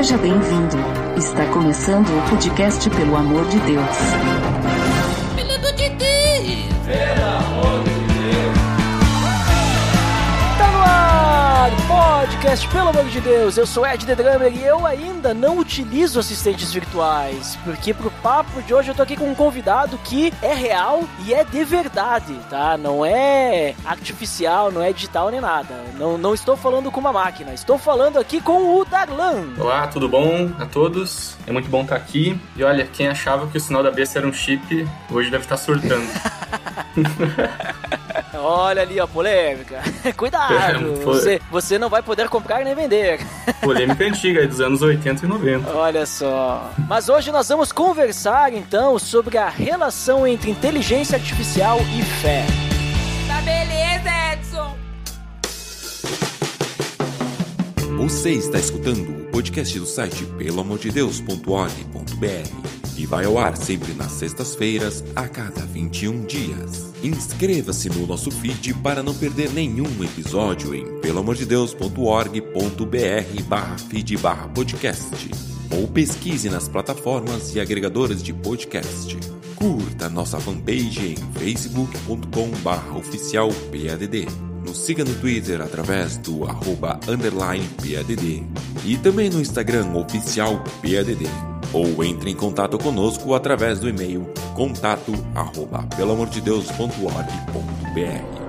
Seja bem-vindo. Está começando o podcast Pelo Amor de Deus. Pelo amor de Deus! Tá no ar, podcast, pelo amor de Deus, eu sou Ed The Drummer e eu ainda não utilizo assistentes virtuais, porque pro papo de hoje eu tô aqui com um convidado que é real e é de verdade, tá? Não é artificial, não é digital nem nada. Não, não estou falando com uma máquina, estou falando aqui com o Darlan. Olá, tudo bom a todos? É muito bom estar aqui. E olha, quem achava que o sinal da besta era um chip, hoje deve estar surtando. Olha ali, ó, polêmica. Cuidado, Foi. você, você não vai poder comprar nem vender. Polêmica antiga, dos anos 80 e 90. Olha só. Mas hoje nós vamos conversar então sobre a relação entre inteligência artificial e fé. Tá beleza, Edson! Você está escutando o podcast do site peloamordedeus.org.br e vai ao ar sempre nas sextas-feiras, a cada 21 dias. Inscreva-se no nosso feed para não perder nenhum episódio em peloamordedeus.org.br barra feed barra podcast ou pesquise nas plataformas e agregadores de podcast. Curta nossa fanpage em facebook.com barra oficial PADD. Nos siga no Twitter através do arroba underline PADD e também no Instagram oficial PADD. Ou entre em contato conosco através do e-mail contato arroba pelamordedeus.org.br.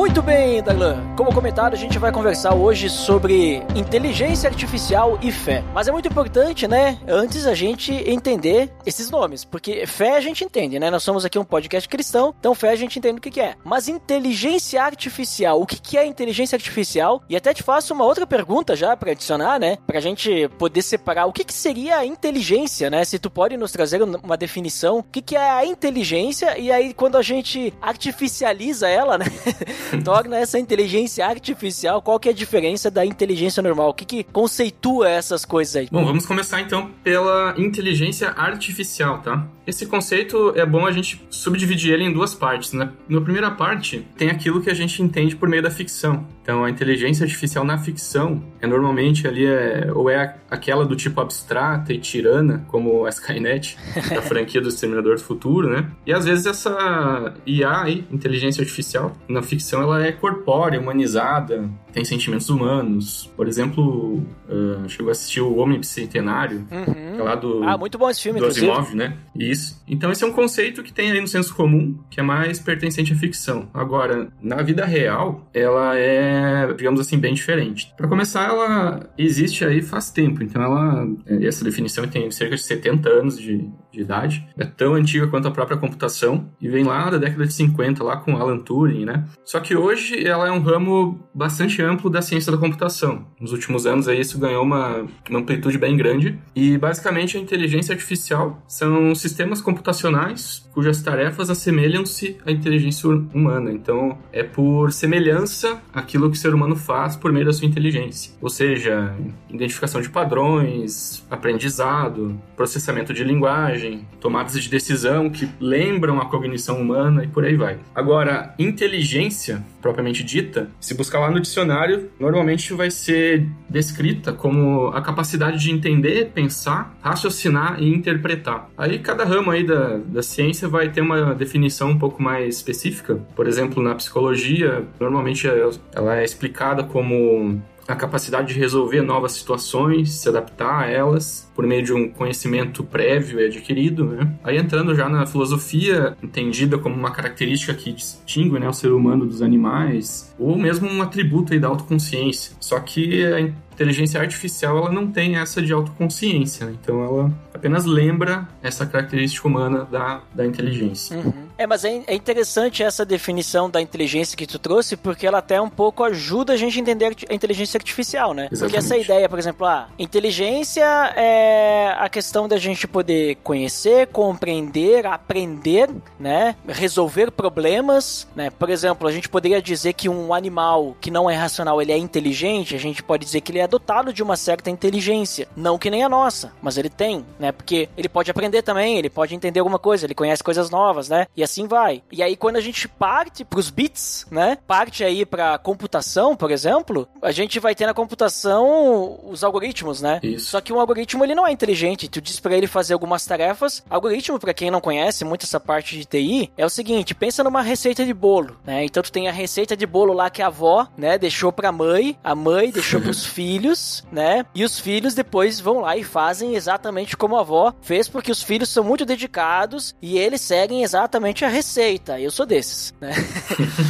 Muito bem, Darlan. Como comentado, a gente vai conversar hoje sobre inteligência artificial e fé. Mas é muito importante, né? Antes a gente entender esses nomes, porque fé a gente entende, né? Nós somos aqui um podcast cristão, então fé a gente entende o que que é. Mas inteligência artificial, o que que é inteligência artificial? E até te faço uma outra pergunta já para adicionar, né? Pra gente poder separar o que que seria a inteligência, né? Se tu pode nos trazer uma definição, o que que é a inteligência e aí quando a gente artificializa ela, né? torna essa inteligência artificial, qual que é a diferença da inteligência normal? O que que conceitua essas coisas aí? Bom, vamos começar então pela inteligência artificial, tá? Esse conceito é bom a gente subdividir ele em duas partes, né? Na primeira parte, tem aquilo que a gente entende por meio da ficção. Então, a inteligência artificial na ficção é normalmente ali é ou é aquela do tipo abstrata e tirana, como a Skynet da franquia do Exterminador do Futuro, né? E às vezes essa IA aí, inteligência artificial, na ficção ela é corpórea, humanizada, tem sentimentos humanos. Por exemplo, uh, chegou a assistir o Homem Bicentenário, Uhum. que é lá do Ah, muito bom esse filme, do. Asimov, né? Isso. Então esse é um conceito que tem aí no senso comum, que é mais pertencente à ficção. Agora, na vida real, ela é, digamos assim, bem diferente. Para começar, ela existe aí faz tempo. Então ela, essa definição tem cerca de 70 anos de, de idade. É tão antiga quanto a própria computação e vem lá da década de 50, lá com Alan Turing, né? Só que hoje ela é um ramo bastante amplo da ciência da computação. Nos últimos anos aí isso ganhou uma, uma amplitude bem grande e basicamente a inteligência artificial são sistemas computacionais cujas tarefas assemelham-se à inteligência humana. Então é por semelhança aquilo que o ser humano faz por meio da sua inteligência. Ou seja, identificação de padrões, aprendizado, processamento de linguagem, tomadas de decisão que lembram a cognição humana e por aí vai. Agora, inteligência propriamente dita, se buscar lá no dicionário, normalmente vai ser descrita como a capacidade de entender, pensar, raciocinar e interpretar. Aí cada ramo aí da, da ciência vai ter uma definição um pouco mais específica. Por exemplo, na psicologia, normalmente ela é explicada como a capacidade de resolver novas situações, se adaptar a elas por meio de um conhecimento prévio e adquirido, né? Aí entrando já na filosofia, entendida como uma característica que distingue né, o ser humano dos animais, ou mesmo um atributo aí da autoconsciência. Só que a inteligência artificial ela não tem essa de autoconsciência, né? então ela apenas lembra essa característica humana da, da inteligência. Uhum. É, mas é, é interessante essa definição da inteligência que tu trouxe, porque ela até um pouco ajuda a gente a entender a inteligência artificial, né? Porque Exatamente. essa ideia, por exemplo, ah, inteligência é a questão da gente poder conhecer, compreender, aprender, né? Resolver problemas, né? Por exemplo, a gente poderia dizer que um animal que não é racional, ele é inteligente, a gente pode dizer que ele é dotado de uma certa inteligência, não que nem a nossa, mas ele tem, né? Né? Porque ele pode aprender também, ele pode entender alguma coisa, ele conhece coisas novas, né? E assim vai. E aí quando a gente parte pros bits, né? Parte aí pra computação, por exemplo, a gente vai ter na computação os algoritmos, né? Isso. Só que um algoritmo ele não é inteligente. Tu diz pra ele fazer algumas tarefas. Algoritmo, pra quem não conhece muito essa parte de TI, é o seguinte: pensa numa receita de bolo, né? Então tu tem a receita de bolo lá que a avó, né, deixou pra mãe, a mãe deixou pros filhos, né? E os filhos depois vão lá e fazem exatamente como a avó fez, porque os filhos são muito dedicados e eles seguem exatamente a receita. Eu sou desses, né?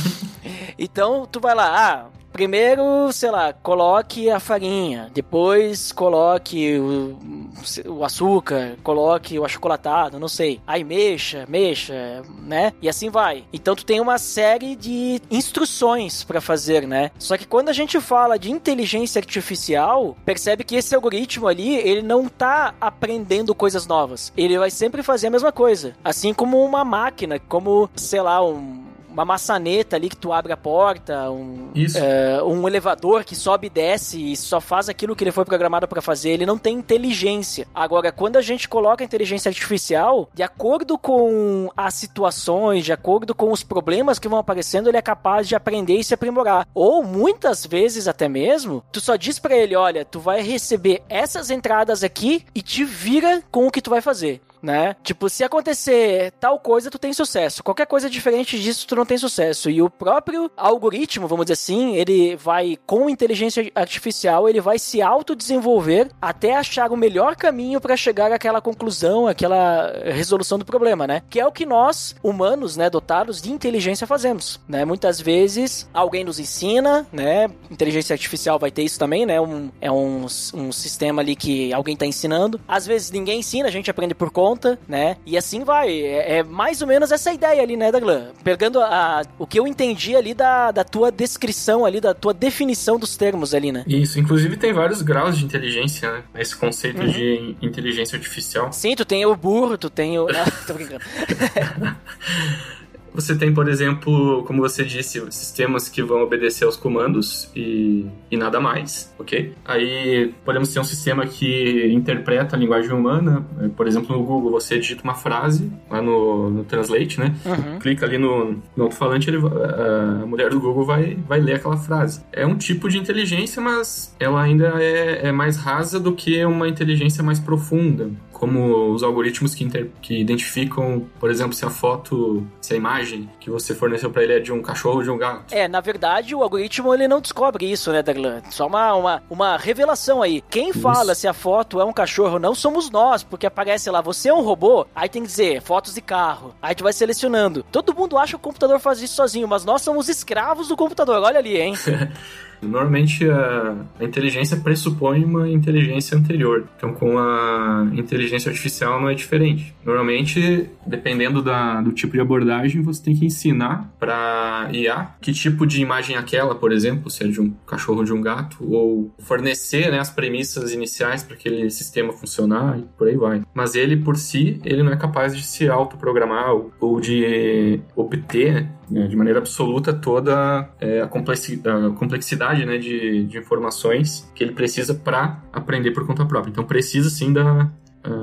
então tu vai lá, ah, Primeiro, sei lá, coloque a farinha, depois coloque o, o, açúcar, coloque o achocolatado, não sei. Aí mexa, mexa, né? E assim vai. Então tu tem uma série de instruções para fazer, né? Só que quando a gente fala de inteligência artificial, percebe que esse algoritmo ali, ele não tá aprendendo coisas novas. Ele vai sempre fazer a mesma coisa. Assim como uma máquina, como, sei lá, um uma maçaneta ali que tu abre a porta, um, é, um elevador que sobe e desce e só faz aquilo que ele foi programado para fazer. Ele não tem inteligência. Agora, quando a gente coloca a inteligência artificial, de acordo com as situações, de acordo com os problemas que vão aparecendo, ele é capaz de aprender e se aprimorar. Ou muitas vezes até mesmo, tu só diz para ele, olha, tu vai receber essas entradas aqui e te vira com o que tu vai fazer né? Tipo, se acontecer tal coisa, tu tem sucesso. Qualquer coisa diferente disso, tu não tem sucesso. E o próprio algoritmo, vamos dizer assim, ele vai, com inteligência artificial, ele vai se autodesenvolver até achar o melhor caminho para chegar àquela conclusão, àquela resolução do problema, né? Que é o que nós, humanos, né, dotados de inteligência, fazemos, né? Muitas vezes, alguém nos ensina, né? Inteligência artificial vai ter isso também, né? Um, é um, um sistema ali que alguém tá ensinando. Às vezes, ninguém ensina, a gente aprende por conta conta, né? E assim vai. É, é mais ou menos essa ideia ali, né, Daglan? Pegando a, o que eu entendi ali da, da tua descrição ali, da tua definição dos termos ali, né? Isso, inclusive tem vários graus de inteligência, né? Esse conceito uhum. de inteligência artificial. Sim, tu tem o burro, tu tem o. Ah, tô brincando. Você tem, por exemplo, como você disse, sistemas que vão obedecer aos comandos e, e nada mais, ok? Aí podemos ter um sistema que interpreta a linguagem humana. Por exemplo, no Google, você digita uma frase lá no, no Translate, né? Uhum. Clica ali no, no alto-falante, a mulher do Google vai, vai ler aquela frase. É um tipo de inteligência, mas ela ainda é, é mais rasa do que uma inteligência mais profunda como os algoritmos que, inter... que identificam, por exemplo, se a foto, se a imagem que você forneceu para ele é de um cachorro ou de um gato. É, na verdade, o algoritmo ele não descobre isso, né, Daglan? Só uma, uma, uma revelação aí. Quem isso. fala se a foto é um cachorro ou não somos nós, porque aparece lá, você é um robô, aí tem que dizer fotos de carro. Aí tu vai selecionando. Todo mundo acha que o computador faz isso sozinho, mas nós somos escravos do computador. Olha ali, hein? Normalmente a, a, inteligência pressupõe uma inteligência anterior. Então com a inteligência artificial não é diferente. Normalmente, dependendo da, do tipo de abordagem, você tem que ensinar para IA que tipo de imagem é aquela, por exemplo, se é de um cachorro de um gato, ou fornecer né, as premissas iniciais para aquele sistema funcionar e por aí vai. Mas ele por si, ele não é capaz de se autoprogramar ou, ou de obter né, de maneira absoluta toda é, a, complexidade né, de, de informações que ele precisa para aprender por conta própria. Então precisa sim da,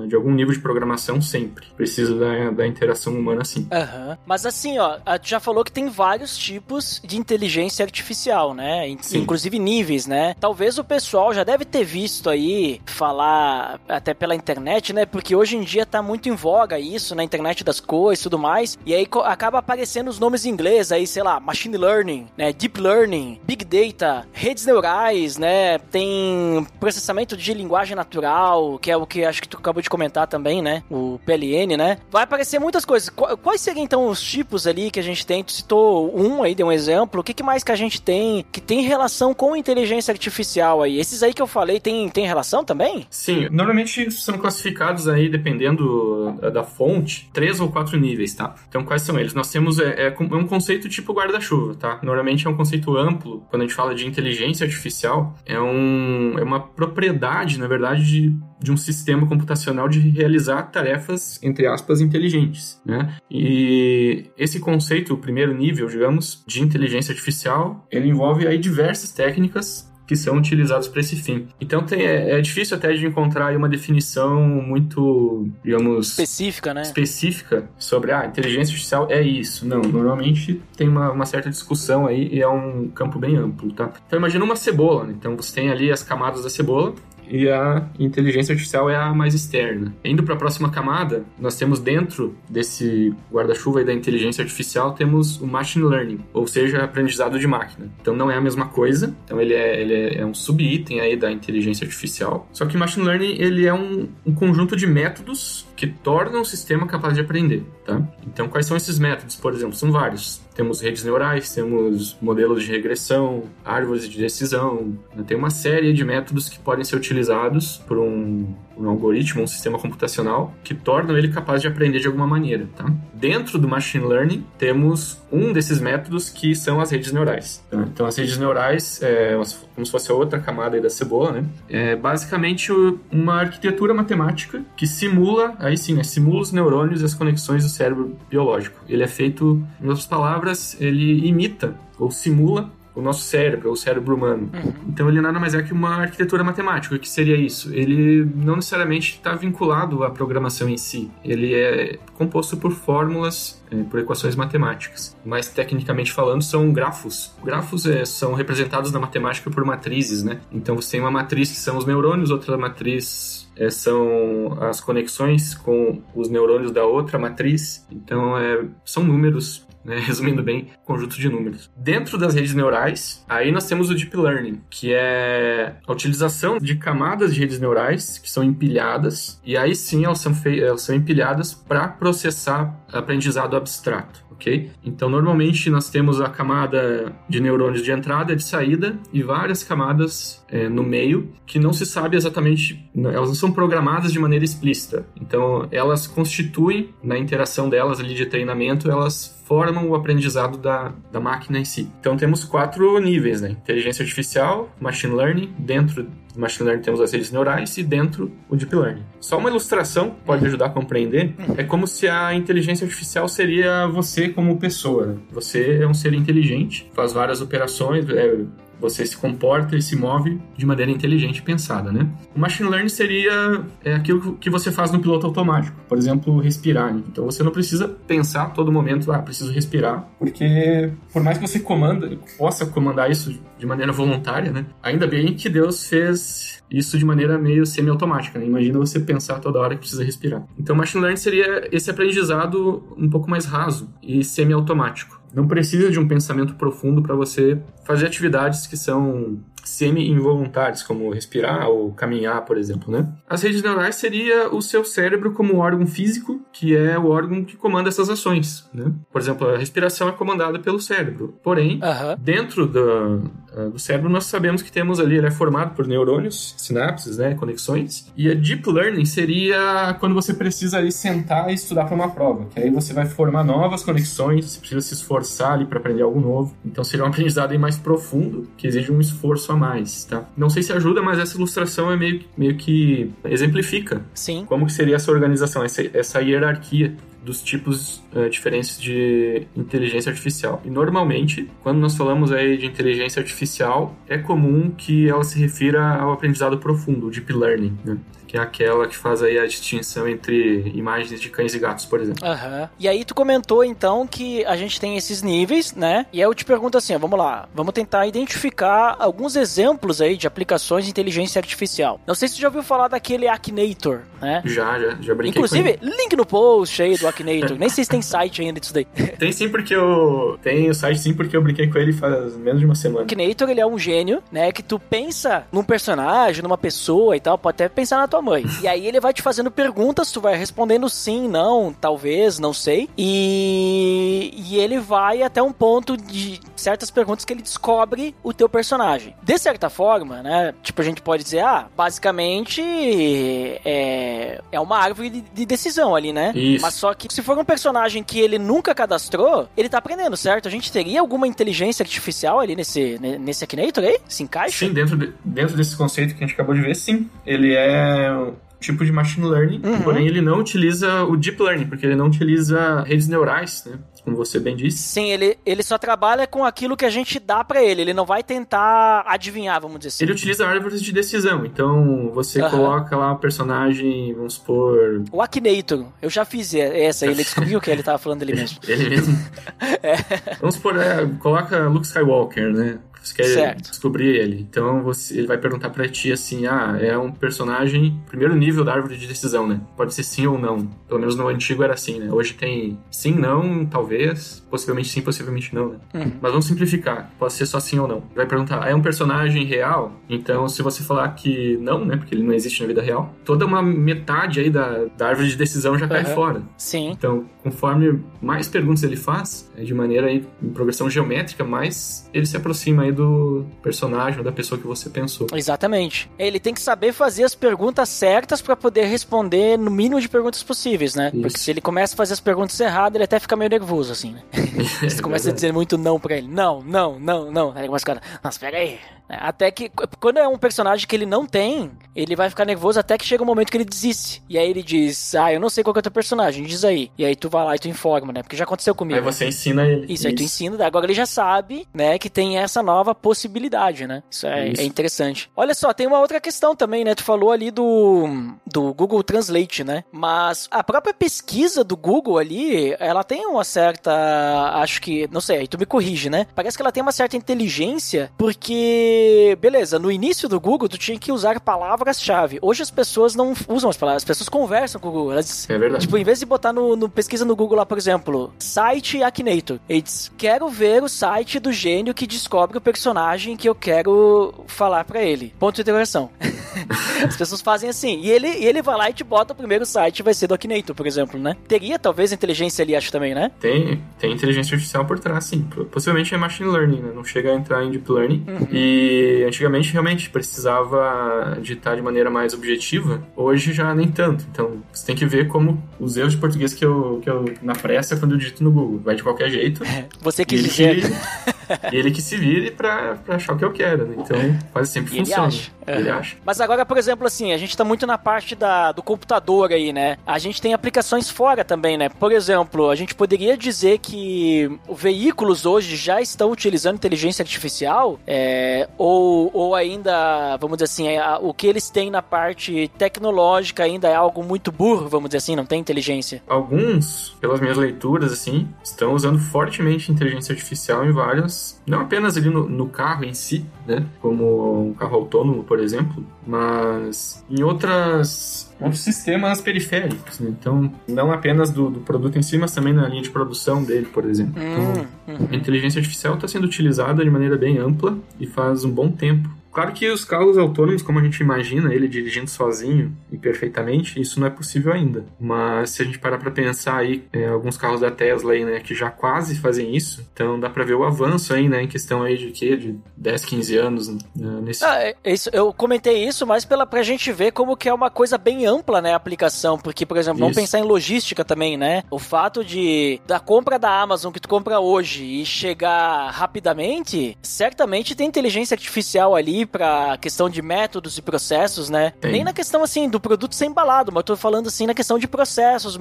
de algum nível de programação sempre. Precisa da, da interação humana sim. Uhum. Mas assim, ó, tu já falou que tem vários tipos de inteligência artificial, né? Sim. Inclusive níveis, né? Talvez o pessoal já deve ter visto aí falar até pela internet, né? Porque hoje em dia tá muito em voga isso na internet das coisas e tudo mais. E aí acaba aparecendo os nomes em inglês aí, sei lá, machine learning, né? Deep learning, big data, redes neurais, né? Tem processamento de linguagem natural, que é o que acho que tu acabou de comentar também, né? O PLN, né? Vai aparecer muitas coisas. Quais seriam então os tipos ali que a gente tem? Tu citou um aí, deu um exemplo. O que, mais que a gente tem que tem relação com inteligência artificial aí? Esses aí que eu falei tem, tem relação também? Sim, normalmente são classificados aí, dependendo da fonte, três ou quatro níveis, tá? Então, quais são eles? Nós temos é, é um conceito tipo guarda-chuva, tá? Normalmente é um conceito amplo, quando a gente fala de inteligência artificial, é, um, é uma propriedade, na verdade, de, de um sistema computacional de realizar tarefas, entre aspas, inteligentes. Né? E esse conceito, o primeiro nível, digamos, de inteligência artificial, ele envolve aí diversas técnicas que são utilizados para esse fim. Então tem, é, é, difícil até de encontrar uma definição muito, digamos... Específica, né? Específica sobre, ah, inteligência artificial é isso. Não, normalmente tem uma, uma certa discussão aí e é um campo bem amplo, tá? Então imagina uma cebola, né? Então você tem ali as camadas da cebola, e a inteligência artificial é a mais externa. Indo para a próxima camada, nós temos dentro desse guarda-chuva da inteligência artificial temos o machine learning, ou seja, aprendizado de máquina. Então não é a mesma coisa. Então ele é, ele é, é um subitem aí da inteligência artificial. Só que machine learning ele é um, um conjunto de métodos que tornam o sistema capaz de aprender, tá? Então quais são esses métodos? Por exemplo, são vários. Temos redes neurais, temos modelos de regressão, árvores de decisão. Né? Tem uma série de métodos que podem ser utilizados por um, um algoritmo, um sistema computacional, que tornam ele capaz de aprender de alguma maneira. Tá? Dentro do machine learning, temos um desses métodos que são as redes neurais. Tá? Então, as redes neurais, é como se fosse a outra camada da cebola, né? é basicamente uma arquitetura matemática que simula, aí sim, né? simula os neurônios e as conexões do cérebro biológico. Ele é feito, em outras palavras, palavras, ele imita ou simula o nosso cérebro, o cérebro humano. Uhum. Então ele nada mais é que uma arquitetura matemática. O que seria isso? Ele não necessariamente está vinculado à programação em si. Ele é composto por fórmulas, é, por equações matemáticas. Mas tecnicamente falando, são grafos. Grafos é, são representados na matemática por matrizes, né? Então você tem uma matriz que são os neurônios, outra matriz é, são as conexões com os neurônios da outra matriz. Então, é, são números né? resumindo bem, conjunto de números. Dentro das redes neurais, aí nós temos o Deep Learning, que é a utilização de camadas de redes neurais que são empilhadas, e aí sim elas são, elas são empilhadas para processar aprendizado abstrato ok? Então, normalmente nós temos a camada de neurônios de entrada e de saída e várias camadas é, no meio que não se sabe exatamente, elas não são programadas de maneira explícita. Então, elas constituem, na interação delas ali de treinamento, elas formam o aprendizado da, da máquina em si. Então temos quatro níveis, né? Inteligência artificial, machine learning, dentro do machine learning temos as redes neurais e dentro o deep learning. Só uma ilustração pode ajudar a compreender. É como se a inteligência artificial seria você como pessoa. Né? Você é um ser inteligente, faz várias operações, é, você se comporta e se move de maneira inteligente e pensada, né? O machine learning seria é, aquilo que você faz no piloto automático, por exemplo, respirar. Né? Então você não precisa pensar todo momento, ah, preciso respirar, porque por mais que você comanda, possa comandar isso de maneira voluntária, né? Ainda bem que Deus fez isso de maneira meio semi-automática, né? Imagina você pensar toda hora que precisa respirar. Então, machine learning seria esse aprendizado um pouco mais raso e semi-automático. Não precisa de um pensamento profundo para você fazer atividades que são semi-involuntários, como respirar ou caminhar, por exemplo, né? As redes neurais seria o seu cérebro como órgão físico, que é o órgão que comanda essas ações, né? Por exemplo, a respiração é comandada pelo cérebro. Porém, dentro do, do cérebro nós sabemos que temos ali, ele é formado por neurônios, sinapses, né, conexões. E a deep learning seria quando você precisa ali sentar e estudar para uma prova, que aí você vai formar novas conexões, você precisa se esforçar ali para aprender algo novo. Então seria um aprendizado mais profundo, que exige um esforço a mais, tá? Não sei se ajuda, mas essa ilustração é meio, meio que exemplifica Sim. como que seria essa organização, essa, essa hierarquia dos tipos uh, diferentes de inteligência artificial. E normalmente, quando nós falamos aí de inteligência artificial, é comum que ela se refira ao aprendizado profundo, deep learning, né? Que é aquela que faz aí a distinção entre imagens de cães e gatos, por exemplo. Uhum. E aí tu comentou então que a gente tem esses níveis, né? E aí eu te pergunto assim, ó, vamos lá, vamos tentar identificar alguns exemplos aí de aplicações de inteligência artificial. Não sei se tu já ouviu falar daquele Akinator, né? Já, já, já brinquei Inclusive, link no post aí do Akinator. Nem sei se tem site ainda disso daí. Tem sim porque eu... Tem o site sim porque eu brinquei com ele faz menos de uma semana. O Akinator, ele é um gênio, né? Que tu pensa num personagem, numa pessoa e tal, pode até pensar na tua mãe. E aí ele vai te fazendo perguntas, tu vai respondendo sim, não, talvez, não sei. E, e ele vai até um ponto de certas perguntas que ele descobre o teu personagem. De certa forma, né? Tipo, a gente pode dizer, ah, basicamente é, é uma árvore de, de decisão ali, né? Isso. Mas só que se for um personagem que ele nunca cadastrou, ele tá aprendendo, certo? A gente teria alguma inteligência artificial ali nesse, nesse Akinator aí? Se encaixa? Sim, dentro, de, dentro desse conceito que a gente acabou de ver, sim. Ele é tipo de machine learning, uhum. porém ele não utiliza o deep learning, porque ele não utiliza redes neurais, né? como você bem disse. Sim, ele, ele só trabalha com aquilo que a gente dá pra ele. Ele não vai tentar adivinhar, vamos dizer assim. Ele utiliza árvores de decisão. Então, você Aham. coloca lá um personagem, vamos supor. O Akinator, eu já fiz essa, ele descobriu que ele tava falando dele mesmo. Ele mesmo. Vamos supor, é, coloca Luke Skywalker, né? Você quer Certo. descobrir ele. Então você, ele vai perguntar pra ti assim: ah, é um personagem, primeiro nível da árvore de decisão, né? Pode ser sim ou não. Pelo menos no antigo era assim, né? Hoje tem sim, não, talvez, possivelmente sim, possivelmente não, né? Uhum. Mas vamos simplificar. Pode ser só sim ou não. Vai perguntar: é um personagem real? Então, se você falar que não, né? Porque ele não existe na vida real, toda uma metade aí da, da árvore de decisão já cai fora. Sim. Então, conforme mais perguntas ele faz, é de maneira aí, em progressão geométrica, mais ele se aproxima aí do personagem da pessoa que você pensou. Exatamente. Ele tem que saber fazer as perguntas certas pra poder responder no mínimo de perguntas possíveis, né? Isso. Porque se ele começa a fazer as perguntas erradas, ele até fica meio nervoso, assim, né? Você começa a dizer muito não pra ele. Não, não, não, não. Aí ele começa a ficar, nossa, pera aí. É, Até que, quando é um personagem que ele não tem, ele vai ficar nervoso até que chega um momento que ele desiste. E aí ele diz, ah, eu não sei qual que é o teu personagem, diz aí. E aí tu vai lá e tu informa, né? Porque já aconteceu comigo. Aí você ensina ele. Isso, aí tu ensina, agora ele já sabe, né, que tem essa nova possibilidade, né? Isso é, Isso. é interessante. Olha só, tem uma outra questão também, né? Tu falou ali do, do Google Translate, né? Mas a própria pesquisa do Google ali, ela tem uma certa, acho que, não sei, aí tu me corrige, né? Parece que ela tem uma certa inteligência, porque, beleza, no início do Google tu tinha que usar palavras-chave. Hoje as pessoas não usam as palavras, as pessoas conversam com o Google, elas É verdade. Tipo, em vez de botar no, no pesquisa no Google lá, por exemplo, site Akinator, ele diz, quero ver o site do gênio que descobre o personagem que eu quero falar pra ele. Ponto de interrogação. As pessoas fazem assim. E ele, ele vai lá e te bota o primeiro site, vai ser do Akinator, por exemplo, né? Teria talvez inteligência ali, acho também, né? Tem, tem inteligência artificial por trás, sim. Possivelmente é machine learning, né? Não chega a entrar em deep learning. E antigamente realmente precisava digitar de maneira mais objetiva. Hoje já nem tanto. Então você tem que ver como os erros de português que eu, que eu na pressa quando eu digito no Google. Vai de qualquer jeito. Você quis ele, dizer. que, e ele que se vire pra, pra achar o que eu quero, né? Então quase sempre E ele funciona. acha. Ele Aham. acha. Mas agora, por exemplo, assim, a gente tá muito na parte da, do computador aí, né? A gente tem aplicações fora também, né? Por exemplo, a gente poderia dizer que veículos hoje já estão utilizando inteligência artificial, é, ou, ou ainda, vamos dizer assim, o que eles têm na parte tecnológica ainda é algo muito burro, vamos dizer assim, não tem inteligência. Alguns, pelas minhas leituras, assim, estão usando fortemente inteligência artificial em vários, não apenas ali no, no carro em si, né? Como um carro autônomo, por exemplo, mas em outras outros sistemas periféricos, né? Então, não apenas do, do produto em si, mas também na linha de produção dele, por exemplo. Então, Hum, hum. a inteligência artificial está sendo utilizada de maneira bem ampla e faz um bom tempo. Claro que os carros autônomos, como a gente imagina, ele dirigindo sozinho e perfeitamente, isso não é possível ainda. Mas se a gente parar para pensar aí, é, alguns carros da Tesla aí, né, que já quase fazem isso, então dá para ver o avanço aí, né, em questão aí de quê? De 10, 15 anos né, nesse... Ah, é- é isso, eu comentei isso, mas pela, pra gente ver como que é uma coisa bem ampla, né, a aplicação, porque, por exemplo, vamos Isso. pensar em logística também, né? O fato de da compra da Amazon que tu compra hoje e chegar rapidamente, certamente tem inteligência artificial ali pra questão de métodos e processos, né? Tem. Nem na questão, assim, do produto ser embalado, mas eu tô falando, assim, na questão de processos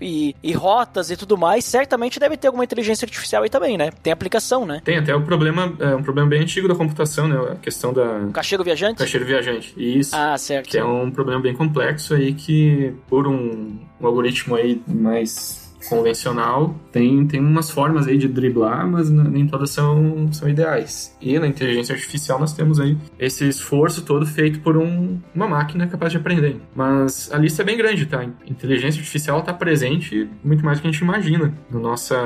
e, e rotas e tudo mais, certamente deve ter alguma inteligência artificial aí também, né? Tem aplicação, né? Tem até o problema, é um problema bem antigo da computação, né, a questão da Cacheiro viajante? caixeiro viajante. Isso Ah, certo. que é um problema bem complexo aí que por um, um algoritmo aí mais convencional tem, tem umas formas aí de driblar, mas nem todas são, são ideais. E na inteligência artificial nós temos aí esse esforço todo feito por um, uma máquina capaz de aprender. Mas a lista é bem grande, tá? Inteligência artificial está presente muito mais do que a gente imagina na nossa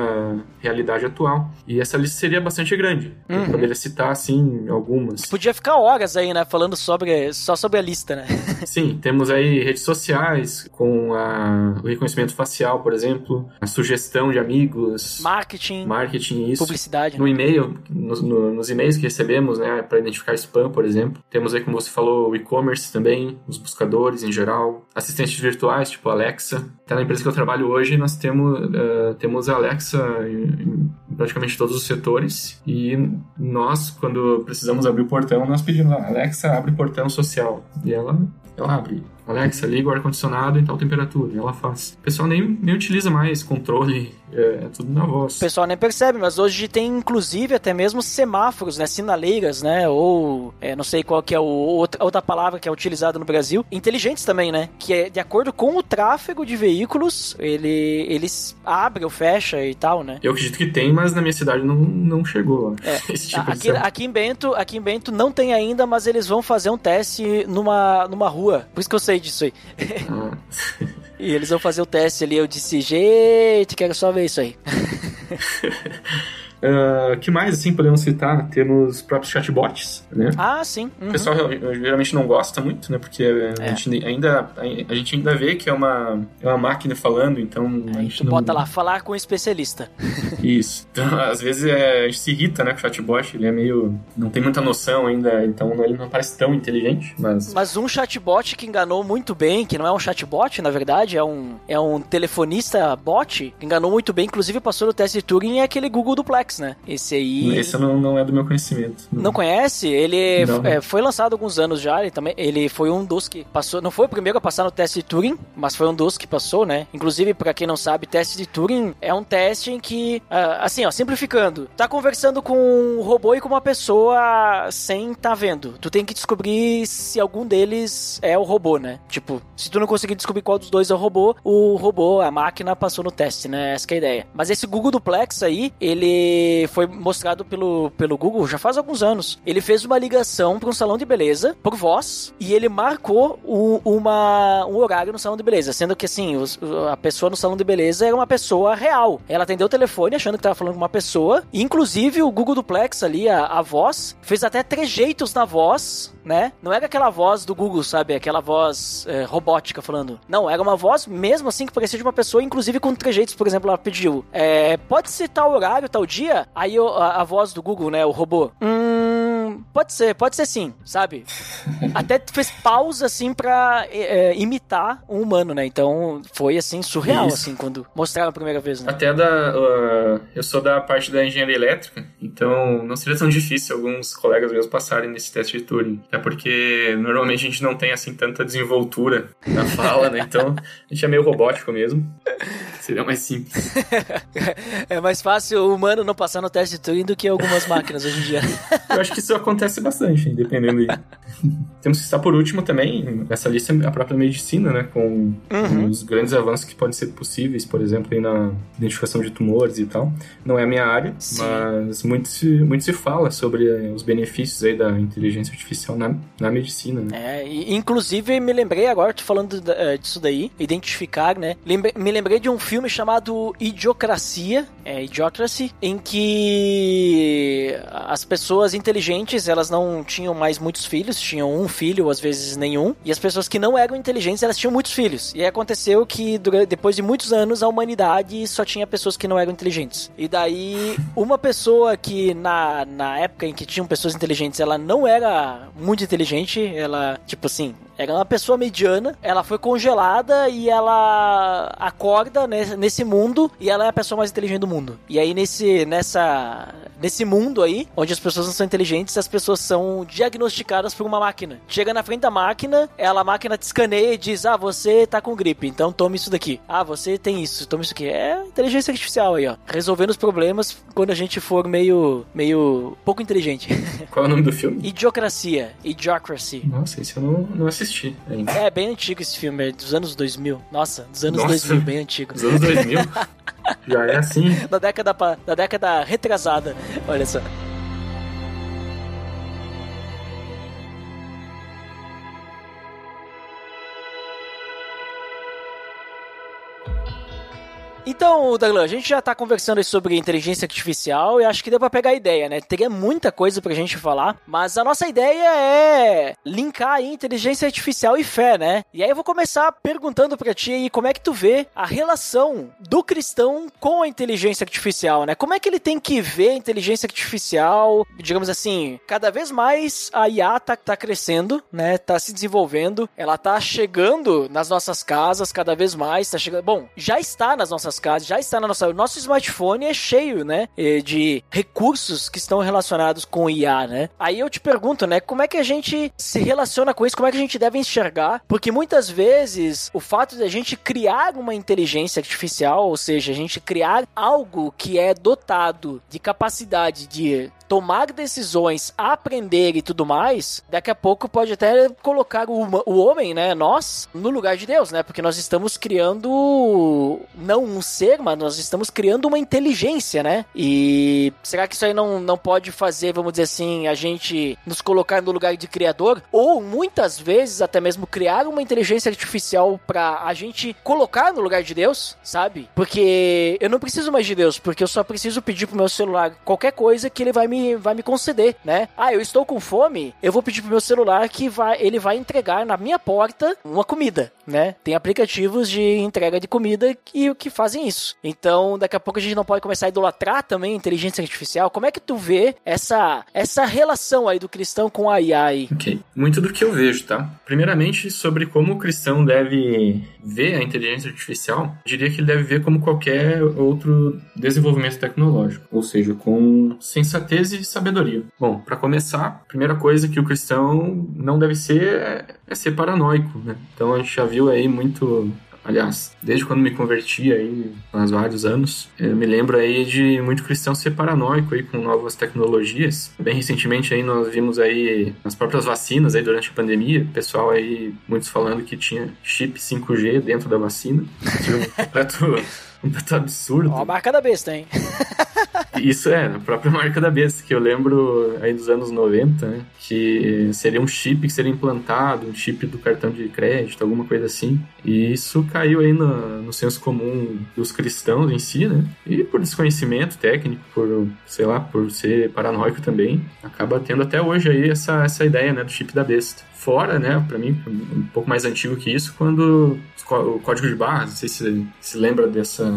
realidade atual. E essa lista seria bastante grande. Eu Uhum. poderia citar, assim, algumas. Podia ficar horas aí, né? Falando sobre só sobre a lista, né? Sim, temos aí redes sociais com a- o reconhecimento facial, por exemplo, a sugestão de amigos, Marketing, marketing, isso. publicidade. No né? e-mail, nos, no- nos e-mails que recebemos, né, para identificar spam, por exemplo. Temos aí, como você falou, o e-commerce também, os buscadores em geral, assistentes virtuais, tipo Alexa. Até na empresa que eu trabalho hoje, nós temos, eh, temos a Alexa em, em praticamente todos os setores. E nós, quando precisamos abrir o portão, nós pedimos, "Ah, Alexa, abre o portão social. E ela, ela abre. Alexa, liga o ar-condicionado em tal temperatura. E ela faz. O pessoal nem, nem utiliza mais controle, é, é tudo na voz. O pessoal nem percebe, mas hoje tem inclusive até mesmo semáforos, né? Sinaleiras, né? Ou é, não sei qual que é o, outra, outra palavra que é utilizada no Brasil. Inteligentes também, né? Que é de acordo com o tráfego de veículos, ele, eles abre ou fecha e tal, né? Eu acredito que tem, mas na minha cidade não, não chegou É, esse tipo de aqui, céu. aqui em Bento, aqui em Bento não tem ainda, mas eles vão fazer um teste numa, numa rua. Por isso que eu sei disso aí. Ah, E eles vão fazer o teste ali. Eu disse, gente, quero só ver isso aí. ah, que mais, assim, podemos citar? Temos os próprios chatbots, né? Ah, sim. uhum. O pessoal geralmente não gosta muito, né? Porque a, É. gente ainda, a gente ainda vê que é uma, é uma máquina falando, então a gente não... bota lá, falar com um especialista. Isso. Então, às vezes é, a gente se irrita, né, com o chatbot. Ele é meio... Não tem muita noção ainda, então ele não parece tão inteligente, mas... Mas um chatbot que enganou muito bem, que não é um chatbot, na verdade, é um, é um telefonista bot, que enganou muito bem, inclusive passou no teste de Turing, é aquele Google Duplex, né? Esse aí... Esse não, não é do meu conhecimento. Não conhece? Ele Não. é, foi lançado há alguns anos já. Ele também, ele foi um dos que passou. Não foi o primeiro a passar no teste de Turing, mas foi um dos que passou, né? Inclusive, pra quem não sabe, teste de Turing é um teste em que, ah, assim, ó, simplificando, tá conversando com um robô e com uma pessoa sem tá vendo. Tu tem que descobrir se algum deles é o robô, né? Tipo, se tu não conseguir descobrir qual dos dois é o robô, o robô, a máquina passou no teste, né? Essa que é a ideia. Mas esse Google Duplex aí, ele foi mostrado pelo, pelo Google já faz alguns anos. Ele fez uma ligação para um salão de beleza por voz e ele marcou o- uma, um horário no salão de beleza, sendo que assim, os- a pessoa no salão de beleza era uma pessoa real. Ela atendeu o telefone achando que tava falando com uma pessoa, inclusive o Google Duplex ali, a, a voz, fez até trejeitos na voz, né? Não era aquela voz do Google, sabe? Aquela voz é, robótica falando. Não, era uma voz mesmo assim que parecia de uma pessoa, inclusive com trejeitos, por exemplo, ela pediu. É, pode ser tal horário, tal dia? Aí o- a, a voz do Google, né? O robô. Hum. Pode ser, pode ser sim, sabe? Até fez pausa assim pra é, é, imitar um humano, né? Então foi assim, surreal, Isso. assim, quando mostraram a primeira vez, né? Até da. uh, eu sou da parte da engenharia elétrica, então não seria tão difícil alguns colegas meus passarem nesse teste de Turing. Até porque normalmente a gente não tem assim tanta desenvoltura na fala, né? Então a gente é meio robótico mesmo. Seria mais simples. É mais fácil o humano não passar no teste de Turing do que algumas máquinas hoje em dia. Eu acho que isso acontece bastante, dependendo aí. Temos que estar por último também, nessa lista, a própria medicina, né? Com Uhum. os grandes avanços que podem ser possíveis, por exemplo, aí na identificação de tumores e tal. Não é a minha área, Sim. mas muito se, muito se fala sobre eh, os benefícios aí da inteligência artificial na, na medicina, né? É, e, inclusive me lembrei agora, tô falando eh, disso daí, identificar, né? Me lembrei de um filme chamado Idiocracia, é Idiocracy, em que as pessoas inteligentes, elas não tinham mais muitos filhos, tinham um filho, às vezes nenhum, e as pessoas que não eram inteligentes, elas tinham muitos filhos. E aconteceu que depois de muitos anos a humanidade só tinha pessoas que não eram inteligentes. E daí uma pessoa que na, na época em que tinham pessoas inteligentes, ela não era muito inteligente, ela, tipo assim, era uma pessoa mediana, ela foi congelada e ela acorda nesse, nesse mundo e ela é a pessoa mais inteligente do mundo. E aí nesse, nessa, nesse mundo aí, onde as pessoas não são inteligentes, as pessoas são diagnosticadas por uma máquina. Chega na frente da máquina, ela, a máquina te escaneia e diz, ah, você tá com gripe, então tome isso daqui. Ah, você tem isso, tome isso aqui. É inteligência artificial aí, ó. Resolvendo os problemas quando a gente for meio, meio pouco inteligente. Qual é o nome do filme? Idiocracia. Idiocracy. Nossa, esse eu não, não assisti ainda. É bem antigo esse filme, é dos anos 2000. Nossa, dos anos Nossa. 2000, bem antigo. Dos anos 2000. Já é assim. Da década, da década retrasada, olha só. Então, Darlan, a gente já tá conversando sobre inteligência artificial e acho que deu pra pegar a ideia, né? Teria muita coisa pra gente falar, mas a nossa ideia é linkar inteligência artificial e fé, né? E aí eu vou começar perguntando pra ti aí como é que tu vê a relação do cristão com a inteligência artificial, né? Como é que ele tem que ver a inteligência artificial, digamos assim, cada vez mais a IA tá, tá crescendo, né? Tá se desenvolvendo, ela tá chegando nas nossas casas cada vez mais, tá chegando, bom, já está nas nossas casas, já está na nossa. Nosso smartphone é cheio, né? eh, De recursos que estão relacionados com IA, né? Aí eu te pergunto, né? Como é que a gente se relaciona com isso? Como é que a gente deve enxergar? Porque muitas vezes o fato de a gente criar uma inteligência artificial, ou seja, a gente criar algo que é dotado de capacidade de tomar decisões, aprender e tudo mais, daqui a pouco pode até colocar o, o homem, né, nós, no lugar de Deus, né? Porque nós estamos criando não um ser, mas nós estamos criando uma inteligência, né? E será que isso aí não, não pode fazer, vamos dizer assim, a gente nos colocar no lugar de criador? Ou muitas vezes até mesmo criar uma inteligência artificial pra a gente colocar no lugar de Deus, sabe? Porque eu não preciso mais de Deus, porque eu só preciso pedir pro meu celular qualquer coisa que ele vai me, vai me conceder, né? Ah, eu estou com fome, eu vou pedir pro meu celular que vai, ele vai entregar na minha porta uma comida, né? Tem aplicativos de entrega de comida que, que fazem isso. Então, daqui a pouco a gente não pode começar a idolatrar também a inteligência artificial. Como é que tu vê essa, essa relação aí do cristão com a aí? Ok. Muito do que eu vejo, tá? Primeiramente, sobre como o cristão deve ver a inteligência artificial, diria que ele deve ver como qualquer outro desenvolvimento tecnológico, ou seja, com sensatez e sabedoria. Bom, para começar, a primeira coisa que o cristão não deve ser é, é ser paranoico, né? Então a gente já viu aí muito Aliás, desde quando me converti aí, há vários anos, eu me lembro aí de muito cristão ser paranoico aí com novas tecnologias. Bem recentemente aí nós vimos aí as próprias vacinas aí durante a pandemia, pessoal aí, muitos falando que tinha chip 5G dentro da vacina. Tinha um completo, completo absurdo. Ó, a marca da besta, hein? Isso é, a própria marca da besta, que eu lembro aí dos anos 90, né? Que seria um chip que seria implantado, um chip do cartão de crédito, alguma coisa assim. E isso caiu aí no, no senso comum dos cristãos em si, né? E por desconhecimento técnico, por, sei lá, por ser paranoico também, acaba tendo até hoje aí essa, essa ideia, né, do chip da besta. Fora, né, pra mim, um pouco mais antigo que isso, quando o código de barras, não sei se se lembra dessa,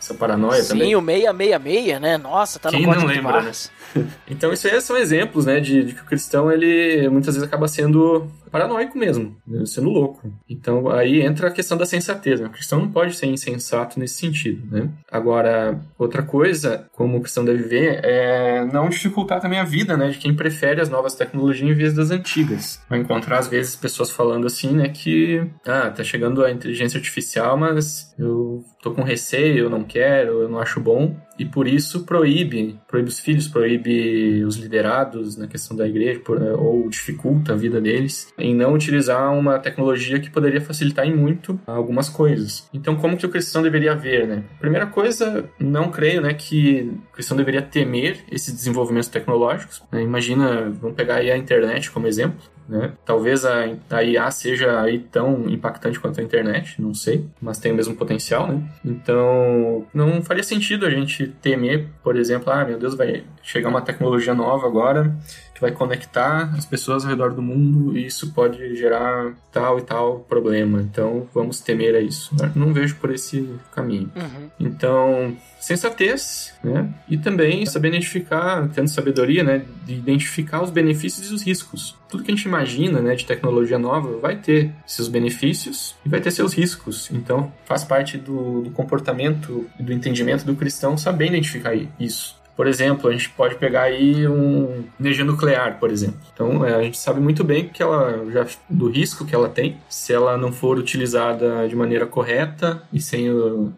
essa paranoia Sim, também. o 666, né? Nossa, tá Quem no não código de lembra, barras. Então, isso aí são exemplos, né, de, de que o cristão, ele muitas vezes acaba sendo paranoico mesmo, sendo louco. Então, aí entra a questão da sensatez, né? O cristão não pode ser insensato nesse sentido, né? Agora, outra coisa, como o cristão deve ver, é não dificultar também a vida, né, de quem prefere as novas tecnologias em vez das antigas. Vai encontrar, às vezes, pessoas falando assim, né, que, ah, tá chegando a inteligência artificial, mas eu tô com receio, eu não quero, eu não acho bom, e por isso proíbe, proíbe os filhos, proíbe os liderados na questão da igreja, por- ou dificulta a vida deles em não utilizar uma tecnologia que poderia facilitar em muito algumas coisas. Então, como que o cristão deveria ver, né? Primeira coisa, não creio, né, que o cristão deveria temer esses desenvolvimentos tecnológicos. né? Imagina, vamos pegar aí a internet como exemplo. Né? Talvez a, a IA seja aí tão impactante quanto a internet, não sei, mas tem o mesmo potencial, né? Então, não faria sentido a gente temer, por exemplo, ah, meu Deus, vai chegar uma tecnologia nova agora que vai conectar as pessoas ao redor do mundo e isso pode gerar tal e tal problema. Então, vamos temer a isso. Não vejo por esse caminho. Uhum. Então, sensatez, né? E também saber identificar, tendo sabedoria, né? De identificar os benefícios e os riscos. Tudo que a gente imagina, né, de tecnologia nova, vai ter seus benefícios e vai ter seus riscos. Então, faz parte do, do comportamento e do entendimento do cristão saber identificar isso. Por exemplo, a gente pode pegar aí um energia nuclear, por exemplo. Então, é, a gente sabe muito bem que ela já do risco que ela tem, se ela não for utilizada de maneira correta e sem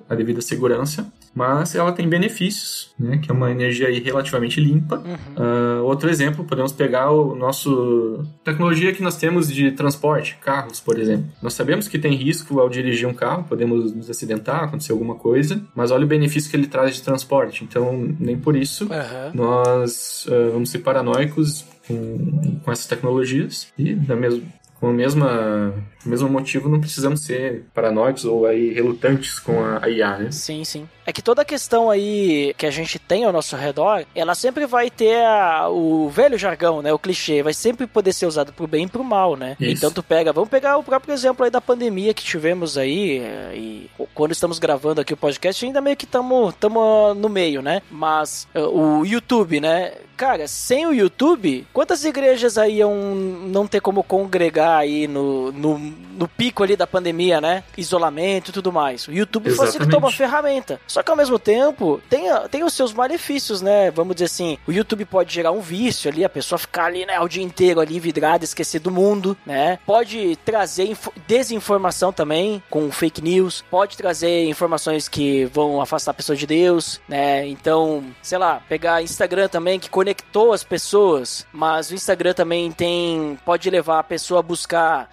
a devida segurança. Mas ela tem benefícios, né? Que é uma energia aí relativamente limpa. Uhum. Ah, outro exemplo, podemos pegar o nosso tecnologia que nós temos de transporte, carros, por exemplo. Nós sabemos que tem risco ao dirigir um carro, podemos nos acidentar, acontecer alguma coisa, mas olha o benefício que ele traz de transporte. Então, nem por isso Aham. nós ah, vamos ser paranoicos com, com essas tecnologias e da mesma com a mesma mesmo motivo não precisamos ser paranoicos ou aí relutantes com a, a IA, né? Sim, sim. É que toda a questão aí que a gente tem ao nosso redor, ela sempre vai ter a- o velho jargão, né? O clichê, vai sempre poder ser usado pro bem e pro mal, né? Isso. Então tu pega, vamos pegar o próprio exemplo aí da pandemia que tivemos aí, é, e quando estamos gravando aqui o podcast, ainda meio que estamos no meio, né? Mas é, o YouTube, né? Cara, sem o YouTube, quantas igrejas aí iam não ter como congregar aí no, no no pico ali da pandemia, né? Isolamento e tudo mais. O YouTube Exatamente. facilitou uma ferramenta. Só que ao mesmo tempo, tem, tem os seus malefícios, né? Vamos dizer assim, o YouTube pode gerar um vício ali, a pessoa ficar ali, né, o dia inteiro ali vidrada, esquecer do mundo, né? Pode trazer info- desinformação também, com fake news, pode trazer informações que vão afastar a pessoa de Deus, né? Então, sei lá, pegar Instagram também, que conectou as pessoas, mas o Instagram também tem, pode levar a pessoa a buscar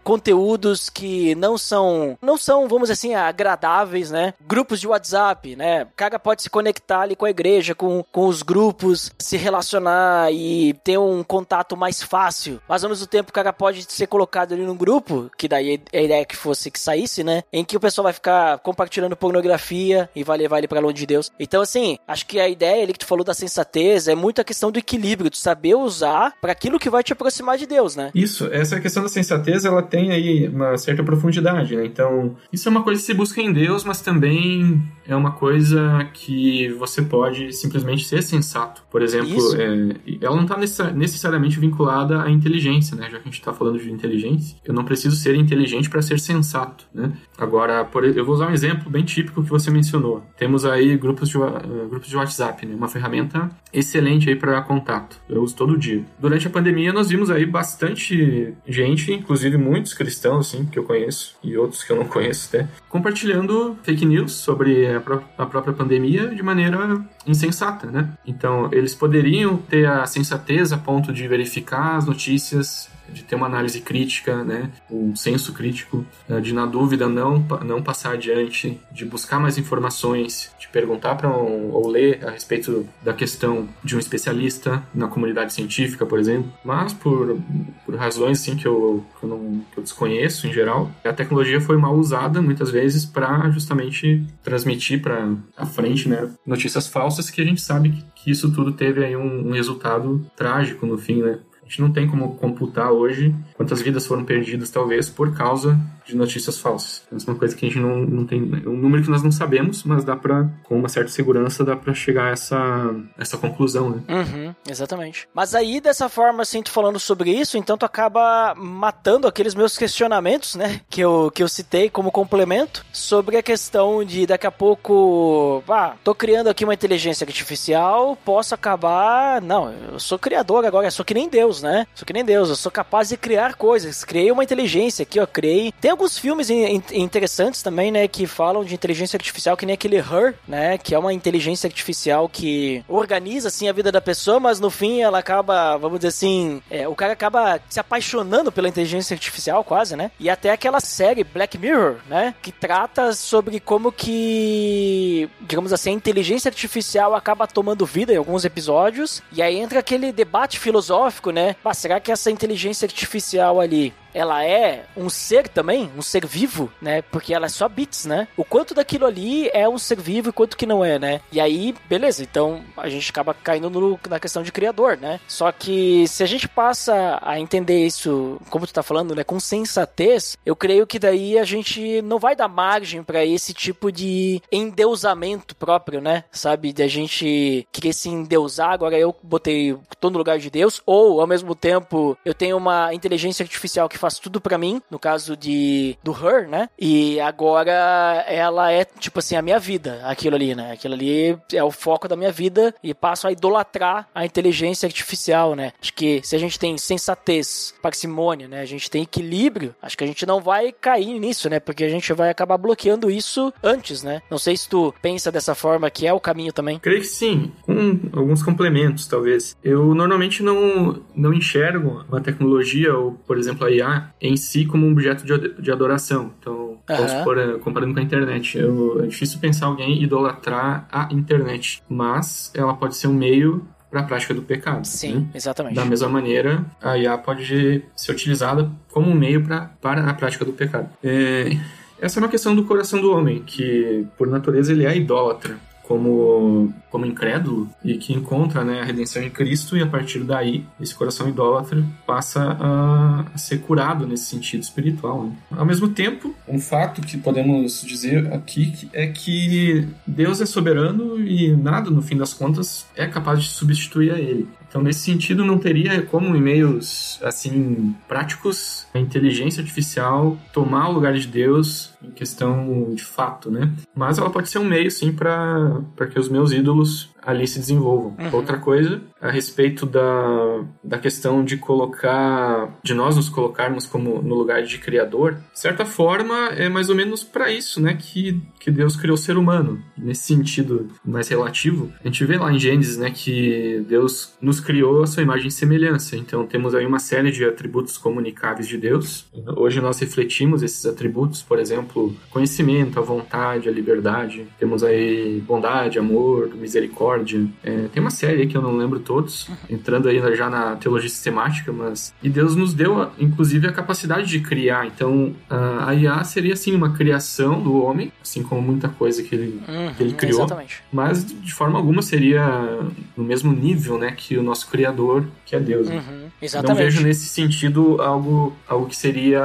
que não são, não são, vamos assim, agradáveis, né? Grupos de WhatsApp, né? O cara pode se conectar ali com a igreja, com, com os grupos, se relacionar e ter um contato mais fácil, mas ao mesmo tempo o cara pode ser colocado ali num grupo, que daí a ideia é que fosse que saísse, né? Em que o pessoal vai ficar compartilhando pornografia e vai levar ele pra longe de Deus. Então, assim, acho que a ideia ali que tu falou da sensatez é muito a questão do equilíbrio, de saber usar para aquilo que vai te aproximar de Deus, né? Isso, essa questão da sensatez, ela tem aí uma certa profundidade, né? Então, isso é uma coisa que se busca em Deus, mas também é uma coisa que você pode simplesmente ser sensato. Por exemplo, é, ela não está necessariamente vinculada à inteligência, né? Já que a gente está falando de inteligência, eu não preciso ser inteligente para ser sensato, né? Agora, por, eu vou usar um exemplo bem típico que você mencionou. Temos aí grupos de, eh, grupos de WhatsApp, né? Uma ferramenta excelente aí para contato. Eu uso todo dia. Durante a pandemia, nós vimos aí bastante gente, inclusive muitos cristãos, assim, que eu conheço, e outros que eu não conheço até, compartilhando fake news sobre a, pró- a própria pandemia de maneira insensata, né? Então, eles poderiam ter a sensatez a ponto de verificar as notícias de ter uma análise crítica, né, um senso crítico, eh, de na dúvida não não passar adiante, de buscar mais informações, de perguntar para um, ou ler a respeito da questão de um especialista na comunidade científica, por exemplo. Mas por, por razões assim que eu, que eu não que eu desconheço em geral, a tecnologia foi mal usada muitas vezes para justamente transmitir para a frente, né, notícias falsas que a gente sabe que, que isso tudo teve aí um, um resultado trágico no fim, né? Gente não tem como computar hoje quantas vidas foram perdidas, talvez, por causa de notícias falsas. É uma coisa que a gente não, não tem. É um número que nós não sabemos, mas dá pra, com uma certa segurança, dá pra chegar a essa, essa conclusão, né? Uhum, exatamente. Mas aí, dessa forma, assim, tu falando sobre isso, então tu acaba matando aqueles meus questionamentos, né? Que eu, que eu citei como complemento sobre a questão de daqui a pouco. Ah, tô criando aqui uma inteligência artificial, posso acabar. Não, eu sou criador agora, eu sou que nem Deus, né? Sou que nem Deus, eu sou capaz de criar coisas. Criei uma inteligência aqui, ó, criei. Tem alguns filmes in- in- interessantes também, né? Que falam de inteligência artificial, que nem aquele Her, né? Que é uma inteligência artificial que organiza, assim, a vida da pessoa, mas no fim ela acaba, vamos dizer assim, é, o cara acaba se apaixonando pela inteligência artificial, quase, né? E até aquela série Black Mirror, né? Que trata sobre como que, digamos assim, a inteligência artificial acaba tomando vida em alguns episódios. E aí entra aquele debate filosófico, né? Bah, será que essa inteligência artificial ali ela é um ser também, um ser vivo, né? Porque ela é só bits, né? O quanto daquilo ali é um ser vivo e quanto que não é, né? E aí, beleza, então a gente acaba caindo no- na questão de criador, né? Só que se a gente passa a entender isso, como tu tá falando, né, com sensatez, eu creio que daí a gente não vai dar margem pra esse tipo de endeusamento próprio, né? Sabe? De a gente querer se endeusar, agora eu botei, tô no lugar de Deus, ou ao mesmo tempo eu tenho uma inteligência artificial que faz tudo pra mim, no caso de do Her, né? E agora ela é tipo assim a minha vida, aquilo ali, né? Aquilo ali é o foco da minha vida e passo a idolatrar a inteligência artificial, né? Acho que se a gente tem sensatez, parcimônia, né? A gente tem equilíbrio, acho que a gente não vai cair nisso, né? Porque a gente vai acabar bloqueando isso antes, né? Não sei se tu pensa dessa forma que é o caminho também. Creio que sim, com alguns complementos, talvez. Eu normalmente não, não enxergo uma tecnologia, ou, por exemplo, a IA, em si como um objeto de, ad- de adoração. Então, Aham. supor, eh, comparando com a internet. Eu, é difícil pensar alguém idolatrar a internet, mas ela pode ser um meio para a prática do pecado. Sim, né? exatamente. Da mesma maneira, a IA pode ser utilizada como um meio pra, para a prática do pecado. É, essa é uma questão do coração do homem, que por natureza ele é idólatra, como, como incrédulo, e que encontra né, a redenção em Cristo, e a partir daí, esse coração idólatra passa a, ser curado nesse sentido espiritual. né? Ao mesmo tempo, um fato que podemos dizer aqui é que Deus é soberano e nada, no fim das contas, é capaz de substituir a ele. Então, nesse sentido, não teria como em meios assim práticos a inteligência artificial tomar o lugar de Deus em questão de fato, né? Mas ela pode ser um meio, sim, para que os meus ídolos ali se desenvolvam. Uhum. Outra coisa, a respeito da, da questão de colocar, de nós nos colocarmos como no lugar de criador, de certa forma é mais ou menos para isso, né, que, que Deus criou o ser humano. Nesse sentido mais relativo, a gente vê lá em Gênesis, né, que Deus nos criou a sua imagem e semelhança. Então temos aí uma série de atributos comunicáveis de Deus. Hoje nós refletimos esses atributos, por exemplo, conhecimento, a vontade, a liberdade. Temos aí bondade, amor, misericórdia. É, tem uma série aí que eu não lembro todos, entrando aí já na teologia sistemática, mas. E Deus nos deu, inclusive, a capacidade de criar. Então, a IA seria, assim, uma criação do homem, assim como muita coisa que ele, uhum, que ele criou. Exatamente. Mas, de forma alguma, seria no mesmo nível, né, que o nosso Criador, que é Deus. Né? Exatamente. Não vejo nesse sentido algo, algo que seria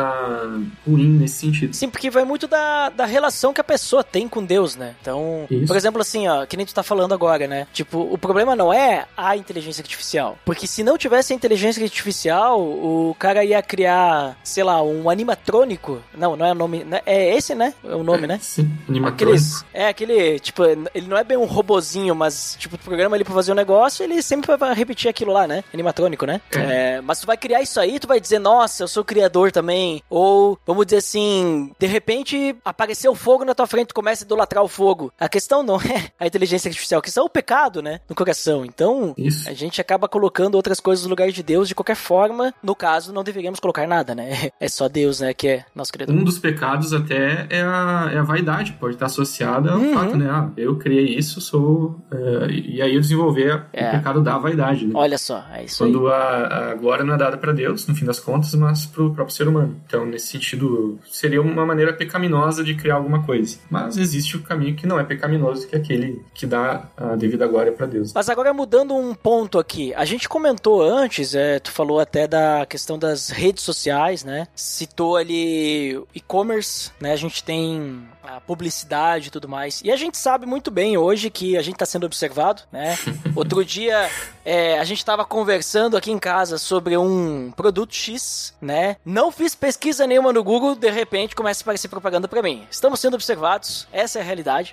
ruim nesse sentido. Sim, porque vai muito da, da relação que a pessoa tem com Deus, né? Então, Isso. por exemplo, assim, ó, que nem tu tá falando agora, né? Tipo, o problema não é a inteligência artificial. Porque se não tivesse a inteligência artificial, o cara ia criar, sei lá, um animatrônico. Não, não é o nome. Né? É esse, né? É o nome, né? Sim, animatrônico. Aqueles, é aquele, tipo, ele não é bem um robozinho, mas, tipo, o programa ali pra fazer um negócio, ele sempre vai repetir aquilo lá, né? Animatrônico, né? É. É, mas tu vai criar isso aí, tu vai dizer, nossa, eu sou criador também. Ou, vamos dizer assim, de repente apareceu fogo na tua frente, tu começa a idolatrar o fogo. A questão não é a inteligência artificial, a questão é o pecado, né? No coração. Então, Isso. a gente acaba colocando outras coisas no lugar de Deus de qualquer forma. No caso, não deveríamos colocar nada, né? É só Deus, né, que é nosso criador. Um dos pecados até é a, é a vaidade, pode estar associada ao uhum. fato, né? Ah, eu criei isso, sou. É, e aí eu desenvolver é. o pecado da vaidade, né? Olha só, é isso Quando aí. A, a glória não é dada para Deus, no fim das contas, mas para o próprio ser humano. Então, nesse sentido, seria uma maneira pecaminosa de criar alguma coisa. Mas existe o caminho que não é pecaminoso, que é aquele que dá a devida glória para Deus. Mas agora mudando um ponto aqui, a gente comentou antes, é, tu falou até da questão das redes sociais, né? Citou ali e-commerce, né? A gente tem a publicidade e tudo mais. E a gente sabe muito bem hoje que a gente está sendo observado, né? Outro dia é, a gente estava conversando aqui em casa sobre um produto X, né? Não fiz pesquisa nenhuma no Google, de repente começa a aparecer propaganda para mim. Estamos sendo observados, essa é a realidade.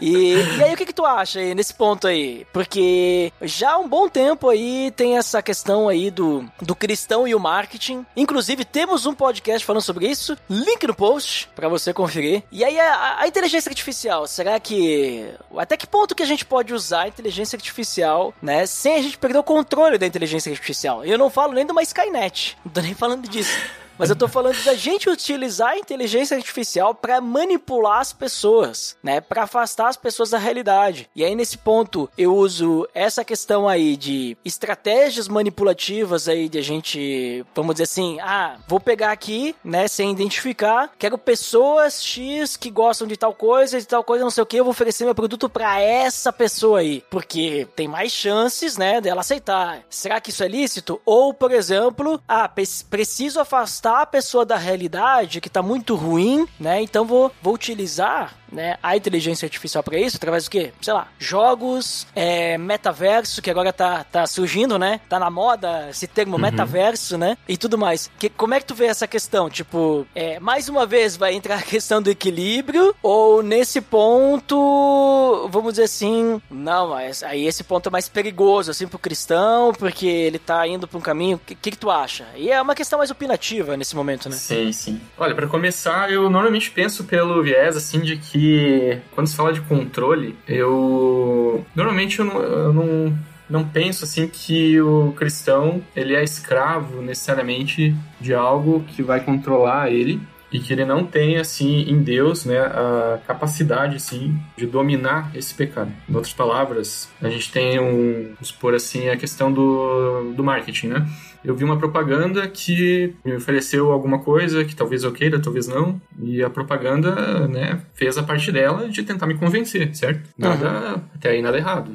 E, e aí, o que, que tu acha aí nesse ponto aí? Porque já há um bom tempo aí tem essa questão aí do, do cristão e o marketing. Inclusive, temos um podcast falando sobre isso. Link no post para você conferir. E aí, a, a, inteligência artificial, será que. Até que ponto que a gente pode usar a inteligência artificial, né? Sem a gente perder o controle da inteligência artificial? Eu não falo nem de uma Skynet. Não tô nem falando disso. Mas eu tô falando da gente utilizar a inteligência artificial para manipular as pessoas, né? Para afastar as pessoas da realidade. E aí nesse ponto eu uso essa questão aí de estratégias manipulativas aí de a gente, vamos dizer assim, ah, vou pegar aqui, né, sem identificar, quero pessoas X que gostam de tal coisa, de tal coisa, não sei o que, eu vou oferecer meu produto para essa pessoa aí, porque tem mais chances, né, dela aceitar. Será que isso é lícito? Ou, por exemplo, ah, preciso afastar afastar a pessoa da realidade, que tá muito ruim, né? Então vou, vou utilizar né, a inteligência artificial para isso, através do quê? Sei lá, jogos, é, metaverso, que agora tá, tá surgindo, né? Tá na moda esse termo uhum. metaverso, né? E tudo mais. Que, como é que tu vê essa questão? Tipo, é, mais uma vez vai entrar a questão do equilíbrio, ou nesse ponto, vamos dizer assim, não, mas aí esse ponto é mais perigoso, assim, pro cristão, porque ele tá indo pra um caminho. O que, que, que tu acha? E é uma questão mais opinativa nesse momento, né? Sim, sim. Olha, para começar, eu normalmente penso pelo viés, assim, de que quando se fala de controle, eu normalmente eu não, eu não, não penso assim que o cristão ele é escravo necessariamente de algo que vai controlar ele e que ele não tem assim em Deus né a capacidade assim de dominar esse pecado em outras palavras a gente tem um vamos supor assim a questão do, do marketing né eu vi uma propaganda que me ofereceu alguma coisa que talvez eu queira, talvez não, e a propaganda, né, fez a parte dela de tentar me convencer, certo? Nada, uhum. até aí nada errado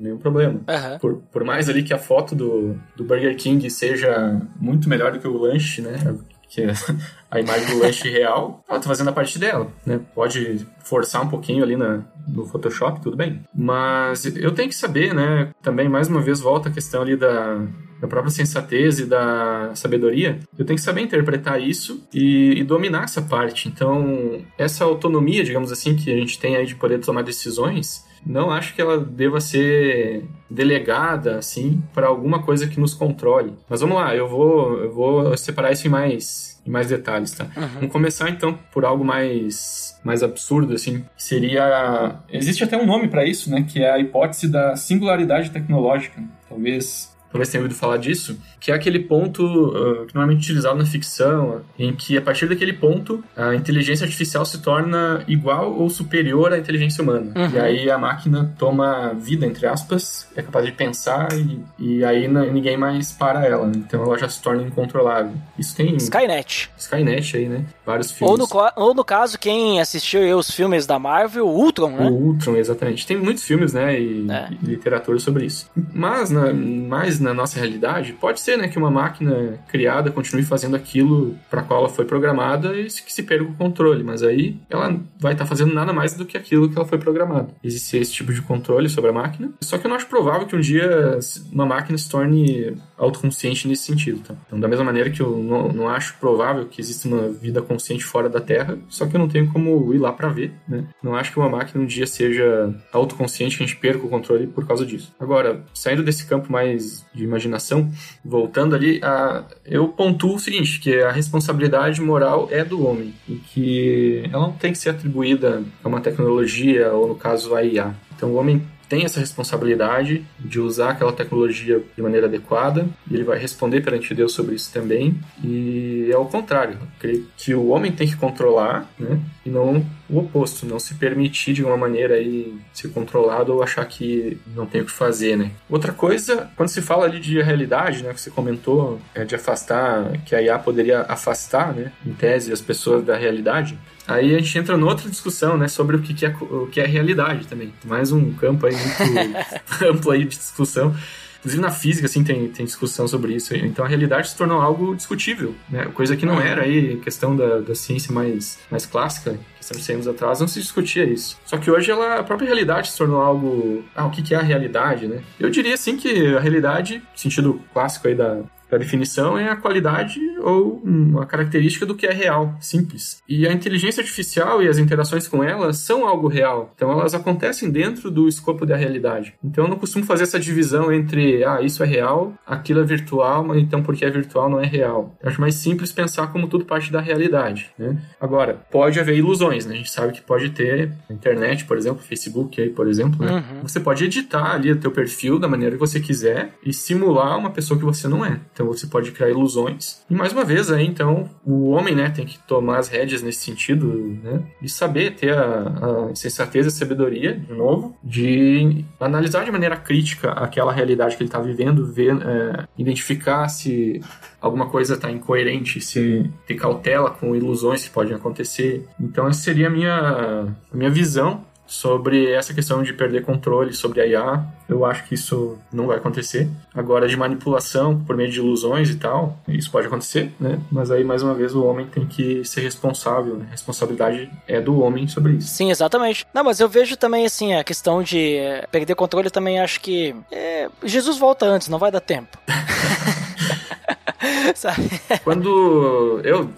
nenhum problema. Uhum. Por, por mais ali que a foto do, do Burger King seja muito melhor do que o lanche, né? que é a imagem do lanche real, ela tá fazendo a parte dela, né? Pode forçar um pouquinho ali na, no Photoshop, tudo bem. Mas eu tenho que saber, né? Também, mais uma vez, volta a questão ali da, da própria sensatez e da sabedoria, eu tenho que saber interpretar isso e, e, dominar essa parte. Então, essa autonomia, digamos assim, que a gente tem aí de poder tomar decisões, não acho que ela deva ser delegada assim para alguma coisa que nos controle. Mas vamos lá, eu vou, eu vou separar isso em mais, em mais detalhes, tá? Uhum. Vamos começar então por algo mais mais absurdo assim, seria existe até um nome para isso, né, que é a hipótese da singularidade tecnológica. Talvez talvez tenha ouvido falar disso, que é aquele ponto uh, que normalmente é utilizado na ficção, em que a partir daquele ponto a inteligência artificial se torna igual ou superior à inteligência humana. Uhum. E aí a máquina toma vida, entre aspas, é capaz de pensar e, e aí ninguém mais para ela. Né? Então ela já se torna incontrolável. Isso tem. Skynet. Skynet aí, né? Vários filmes. Ou no, ou no caso, quem assistiu os filmes da Marvel, o Ultron, né? O Ultron, exatamente. Tem muitos filmes, né? E, é. e literatura sobre isso. Mas, na, mais na nossa realidade, pode ser né, que uma máquina criada continue fazendo aquilo para qual ela foi programada e que se perca o controle, mas aí ela vai estar tá fazendo nada mais do que aquilo que ela foi programada. Existe esse tipo de controle sobre a máquina, só que eu não acho provável que um dia uma máquina se torne autoconsciente nesse sentido. Tá? Então, da mesma maneira que eu não, não acho provável que exista uma vida consciente fora da Terra, só que eu não tenho como ir lá para ver. Né? Não acho que uma máquina um dia seja autoconsciente, que a gente perca o controle por causa disso. Agora, saindo desse campo mais de imaginação, voltando ali, a, eu pontuo o seguinte, que a responsabilidade moral é do homem e que ela não tem que ser atribuída a uma tecnologia ou, no caso, a IA. Então, o homem tem essa responsabilidade de usar aquela tecnologia de maneira adequada e ele vai responder perante Deus sobre isso também. E é o contrário, creio que o homem tem que controlar, né? E não o oposto, não se permitir de uma maneira aí ser controlado ou achar que não tem o que fazer, né? Outra coisa, quando se fala ali de realidade, né, que você comentou, é de afastar, que a IA poderia afastar, né, em tese, as pessoas da realidade. Aí a gente entra noutra discussão, né, sobre o que é, o que é realidade também. Mais um campo aí muito amplo aí de discussão. Inclusive na física, assim, tem, tem discussão sobre isso. Então a realidade se tornou algo discutível, né? Coisa que não uhum. era aí questão da, da ciência mais, mais clássica, questão de 100 anos atrás, não se discutia isso. Só que hoje ela, a própria realidade se tornou algo... Ah, o que é a realidade, né? Eu diria, assim, que a realidade, sentido clássico aí da, a definição é a qualidade ou uma característica do que é real, simples. E a inteligência artificial e as interações com ela são algo real. Então elas acontecem dentro do escopo da realidade. Então eu não costumo fazer essa divisão entre, ah, isso é real, aquilo é virtual, mas então porque é virtual não é real. Eu acho mais simples pensar como tudo parte da realidade, né? Agora, pode haver ilusões, né? A gente sabe que pode ter internet, por exemplo, Facebook aí, por exemplo, né? Uhum. Você pode editar ali o teu perfil da maneira que você quiser e simular uma pessoa que você não é. Então você pode criar ilusões. E mais uma vez aí, então, o homem, né, tem que tomar as rédeas nesse sentido, né, e saber ter a, a e sabedoria, de novo, de analisar de maneira crítica aquela realidade que ele está vivendo, ver, é, identificar se alguma coisa está incoerente, se ter cautela com ilusões que podem acontecer. Então, essa seria a minha, a minha visão sobre essa questão de perder controle sobre a IA. Eu acho que isso não vai acontecer. Agora, de manipulação por meio de ilusões e tal, isso pode acontecer, né? Mas aí, mais uma vez, o homem tem que ser responsável, né? A responsabilidade é do homem sobre isso. Sim, exatamente. Não, mas eu vejo também, assim, a questão de eh, perder controle também acho que é... Jesus volta antes, não vai dar tempo. Quando eu,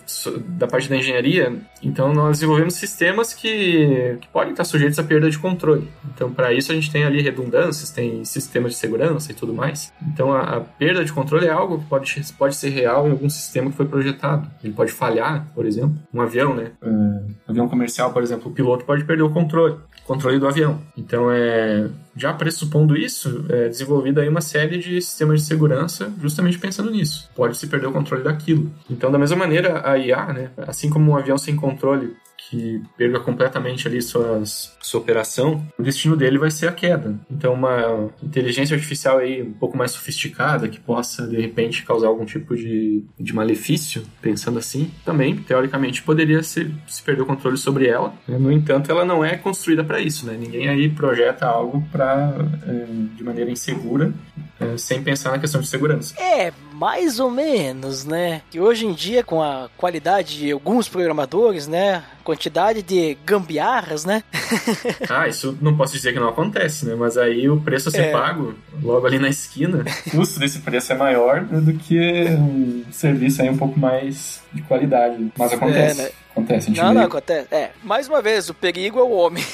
da parte da engenharia, então nós desenvolvemos sistemas que, que podem estar sujeitos à perda de controle. Então, para isso, a gente tem ali redundâncias, tem sistemas de segurança e tudo mais. Então, a, a, perda de controle é algo que pode, pode ser real em algum sistema que foi projetado. Ele pode falhar, por exemplo. Um avião, né? Um avião comercial, por exemplo, o piloto pode perder o controle controle do avião. Então, é, já pressupondo isso, é desenvolvida aí uma série de sistemas de segurança justamente pensando nisso. Pode se perder o controle daquilo. Então, da mesma maneira, a IA, né, assim como um avião sem controle que perca completamente ali suas, sua operação, o destino dele vai ser a queda. Então, uma inteligência artificial aí um pouco mais sofisticada, que possa, de repente, causar algum tipo de, de malefício, pensando assim, também, teoricamente, poderia se, se perder o controle sobre ela. No entanto, ela não é construída para isso, né? Ninguém aí projeta algo para é, de maneira insegura, é, sem pensar na questão de segurança. É, mais ou menos, né? Que hoje em dia, com a qualidade de alguns programadores, né? Quantidade de gambiarras, né? ah, isso não posso dizer que não acontece, né? Mas aí o preço a ser é. pago, logo ali na esquina, o custo desse preço é maior do que um serviço aí um pouco mais de qualidade. Mas acontece. É, né? Acontece, a gente Não, vê. não, acontece. É, mais uma vez, o perigo é o homem.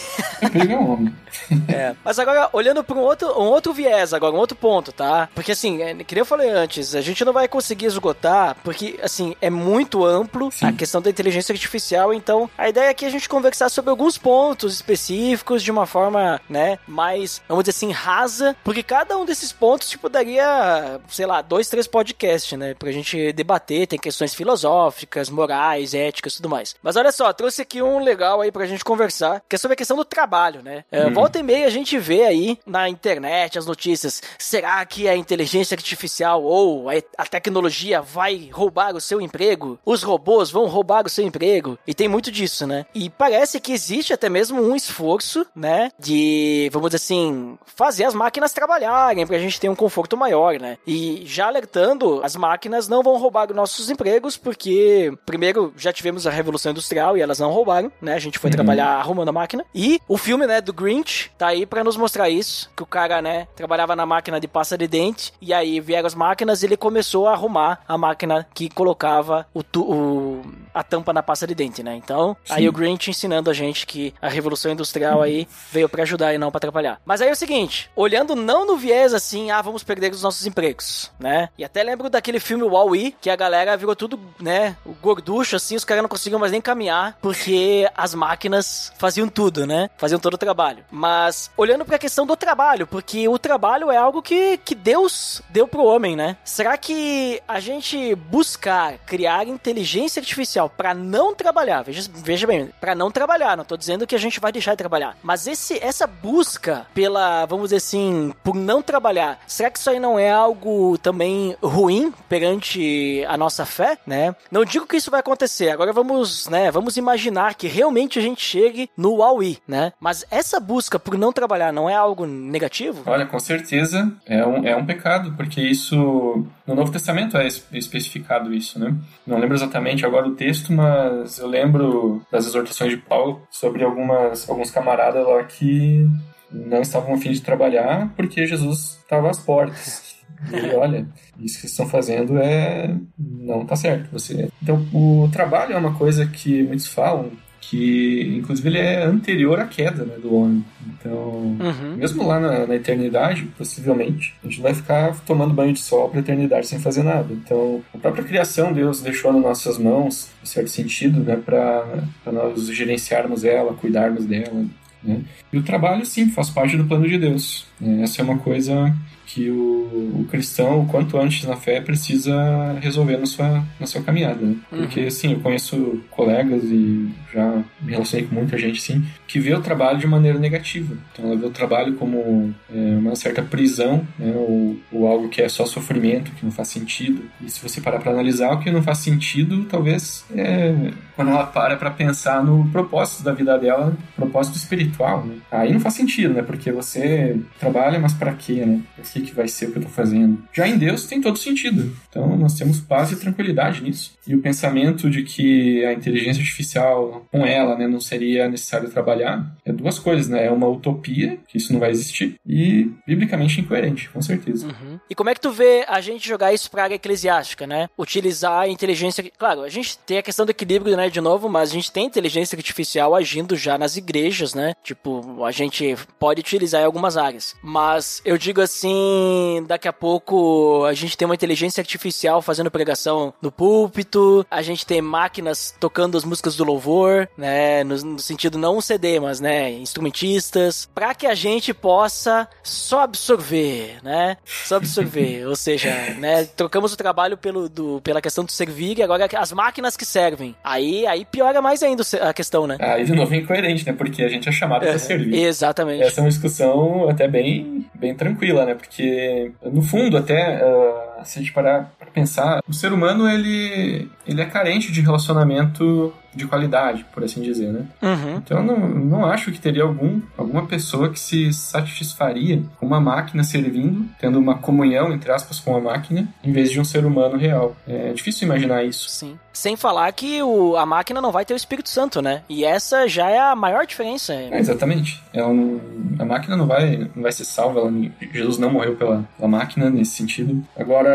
O perigo é o homem. é. Mas agora, olhando para um outro, um outro viés, agora, um outro ponto, tá? Porque assim, é, que nem eu falei antes, a gente não vai conseguir esgotar, porque, assim, é muito amplo Sim. a questão da inteligência artificial, então a ideia aqui é a gente conversar sobre alguns pontos específicos de uma forma, né, mais, vamos dizer assim, rasa, porque cada um desses pontos, tipo, daria, sei lá, dois, três podcasts, né, pra gente debater, tem questões filosóficas, morais, éticas, tudo mais. Mas olha só, trouxe aqui um legal aí pra gente conversar, que é sobre a questão do trabalho, né? É, hum. Volta e meia a gente vê aí na internet as notícias, será que a inteligência artificial ou a tecnologia vai roubar o seu emprego? Os robôs vão roubar o seu emprego? E tem muito disso, né? E parece que existe até mesmo um esforço, né, de, vamos dizer assim, fazer as máquinas trabalharem pra gente ter um conforto maior, né? E já alertando, as máquinas não vão roubar nossos empregos porque, primeiro, já tivemos a revolução Revolução Industrial e elas não roubaram, né? A gente foi uhum. trabalhar arrumando a máquina. E o filme, né, do Grinch, tá aí para nos mostrar isso, que o cara, né, trabalhava na máquina de pasta de dente e aí vieram as máquinas e ele começou a arrumar a máquina que colocava o, tu, o a tampa na pasta de dente, né? Então, Sim. aí o Grinch ensinando a gente que a Revolução Industrial aí veio para ajudar e não para atrapalhar. Mas aí é o seguinte, olhando não no viés assim, ah, vamos perder os nossos empregos, né? E até lembro daquele filme Wall-E, que a galera virou tudo, né, o gorducho assim, os caras não conseguiam mais mais nem caminhar, porque as máquinas faziam tudo, né? Faziam todo o trabalho. Mas olhando para a questão do trabalho, porque o trabalho é algo que, que Deus deu pro homem, né? Será que a gente buscar criar inteligência artificial para não trabalhar, veja, veja bem, para não trabalhar, não tô dizendo que a gente vai deixar de trabalhar, mas esse essa busca pela, vamos dizer assim, por não trabalhar, será que isso aí não é algo também ruim perante a nossa fé, né? Não digo que isso vai acontecer. Agora vamos né, vamos imaginar que realmente a gente chegue no Huawei, né? Mas essa busca por não trabalhar não é algo negativo? Olha, com certeza é um, é um pecado, porque isso no Novo Testamento é especificado isso, né? Não lembro exatamente agora o texto, mas eu lembro das exortações de Paulo sobre algumas alguns camaradas lá que não estavam a fim de trabalhar porque Jesus estava às portas. E olha, isso que vocês estão fazendo é não tá certo. Você então o trabalho é uma coisa que muitos falam que inclusive ele é anterior à queda né, do homem. Então, uhum. mesmo lá na, na, eternidade, possivelmente, a gente vai ficar tomando banho de sol para a eternidade sem fazer nada. Então, a própria criação Deus deixou nas nossas mãos, em certo sentido, né, para nós gerenciarmos ela, cuidarmos dela. Né? E o trabalho, sim, faz parte do plano de Deus. Essa é uma coisa que o, o, cristão, o quanto antes na fé, precisa resolver na sua, na sua caminhada. Né? Porque, uhum. assim, eu conheço colegas e já me relacionei com muita gente, assim, que vê o trabalho de maneira negativa. Então, ela vê o trabalho como é, uma certa prisão, né? ou, ou algo que é só sofrimento, que não faz sentido. E se você parar para analisar, o que não faz sentido, talvez, é quando ela para para pensar no propósito da vida dela, propósito espiritual, né? Aí não faz sentido, né? Porque você trabalha, mas para quê, né? Que, que vai ser o que eu estou fazendo. Já em Deus tem todo sentido. Então nós temos paz e tranquilidade nisso. E o pensamento de que a inteligência artificial, com ela, né, não seria necessário trabalhar, é duas coisas, né? É uma utopia, que isso não vai existir, e biblicamente incoerente, com certeza. Uhum. E como é que tu vê a gente jogar isso para a área eclesiástica, né? Utilizar a inteligência. Claro, a gente tem a questão do equilíbrio, né, de novo, mas a gente tem inteligência artificial agindo já nas igrejas, né? Tipo, a gente pode utilizar em algumas áreas. Mas eu digo assim, daqui a pouco a gente tem uma inteligência artificial fazendo pregação no púlpito, a gente tem máquinas tocando as músicas do louvor, né, no, no sentido não um CD, mas, né, instrumentistas, para que a gente possa só absorver, né, só absorver, ou seja, né, trocamos o trabalho pelo, do, pela questão do servir e agora as máquinas que servem. Aí, aí piora mais ainda a questão, né. Aí de novo é incoerente, né, porque a gente é chamado é, para servir. Exatamente. Essa é uma discussão até bem, bem tranquila, né, porque, no fundo, até. Uh se a gente parar para pensar, o ser humano ele, ele é carente de relacionamento de qualidade, por assim dizer, né? Uhum. Então eu não, não acho que teria algum, alguma pessoa que se satisfaria com uma máquina servindo, tendo uma comunhão, entre aspas, com a máquina, em vez de um ser humano real. É difícil imaginar isso. Sim. Sem falar que o, a máquina não vai ter o Espírito Santo, né? E essa já é a maior diferença. É, exatamente. Ela não, a máquina não vai, não vai ser salva. Ela, Jesus não morreu pela, pela máquina nesse sentido. Agora,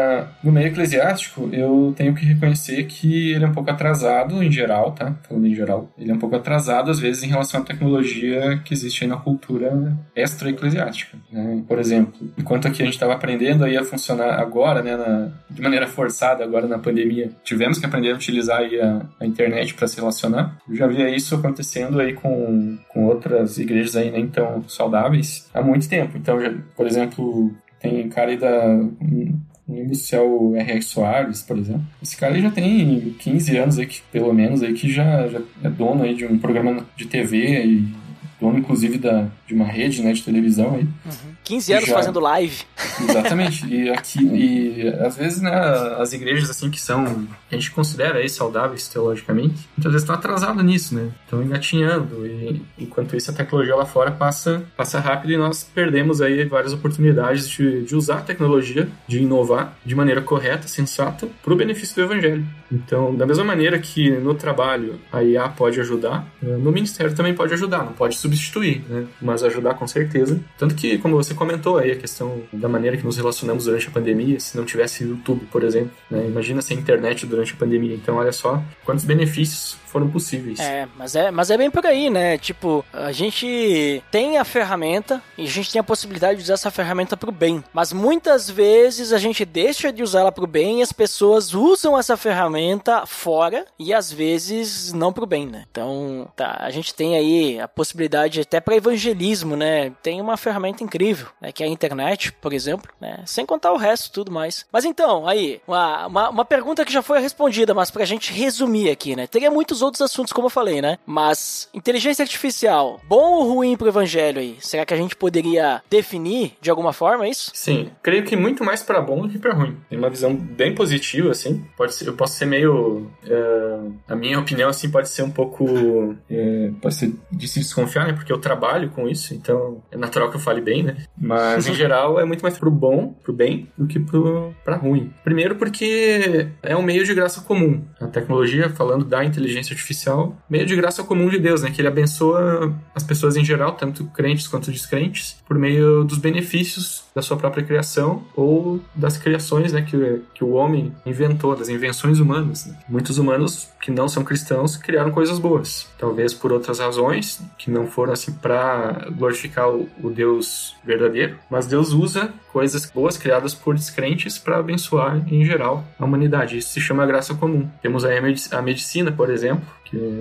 no meio eclesiástico, eu tenho que reconhecer que ele é um pouco atrasado em geral, tá? Falando em geral. Ele é um pouco atrasado, às vezes, em relação à tecnologia que existe aí na cultura extra-eclesiástica. Né? Por exemplo, enquanto aqui a gente estava aprendendo aí a funcionar agora, né, na, de maneira forçada, agora na pandemia, tivemos que aprender a utilizar aí a, a internet para se relacionar. Eu já via isso acontecendo aí com, com outras igrejas aí nem tão saudáveis há muito tempo. Então, já, por exemplo, tem cara aí da o inicial R.R. Soares, por exemplo. Esse cara já tem 15 anos aí, que, pelo menos, aí, que já, já é dono aí de um programa de TV e dono, inclusive, da, de uma rede né, de televisão aí. Uhum. 15 anos já... fazendo live. Exatamente. E aqui, e às vezes, né, as igrejas assim que são, que a gente considera aí saudáveis teologicamente, muitas vezes estão atrasadas nisso, né? Estão engatinhando. E enquanto isso, a tecnologia lá fora passa, passa rápido e nós perdemos aí várias oportunidades de, de usar a tecnologia, de inovar de maneira correta, sensata, para o benefício do evangelho. Então, da mesma maneira que no trabalho a IA pode ajudar, no ministério também pode ajudar, não pode substituir, né? Mas ajudar com certeza. Tanto que, como você comentou aí, a questão da maneira que nos relacionamos durante a pandemia, se não tivesse YouTube, por exemplo, né? Imagina sem internet durante a pandemia. Então, olha só quantos benefícios foram possíveis. É, mas é, mas é bem por aí, né? Tipo, a gente tem a ferramenta e a gente tem a possibilidade de usar essa ferramenta pro bem. Mas muitas vezes a gente deixa de usar ela pro bem e as pessoas usam essa ferramenta fora e às vezes não pro bem, né? Então, tá, a gente tem aí a possibilidade até para evangelismo, né? Tem uma ferramenta incrível, né? Que é a internet, por exemplo, né? Sem contar o resto tudo mais. Mas então, aí, uma, uma, uma pergunta que já foi respondida, mas pra gente resumir aqui, né? Teria muitos outros assuntos, como eu falei, né? Mas inteligência artificial, bom ou ruim pro evangelho aí? Será que a gente poderia definir de alguma forma isso? Sim, creio que muito mais para bom do que para ruim. Tem uma visão bem positiva, assim. Pode ser, eu posso ser meio. Uh, a minha opinião, assim, pode ser um pouco. Uh, pode ser de se desconfiar, né? Porque eu trabalho com isso, então é natural que eu fale bem, né? Mas em geral é muito mais pro bom, pro bem, do que pro pra ruim. Primeiro porque é um meio de graça comum. A tecnologia, falando da inteligência artificial, meio de graça comum de Deus, né? Que ele abençoa as pessoas em geral, tanto crentes quanto descrentes, por meio dos benefícios da sua própria criação ou das criações, né? Que, que o homem inventou, das invenções humanas. Né? Muitos humanos que não são cristãos criaram coisas boas. Talvez por outras razões, que não foram assim para glorificar o, o Deus verdadeiro, mas Deus usa coisas boas criadas por descrentes para abençoar em geral a humanidade. Isso se chama graça comum. Temos aí a medicina, por exemplo,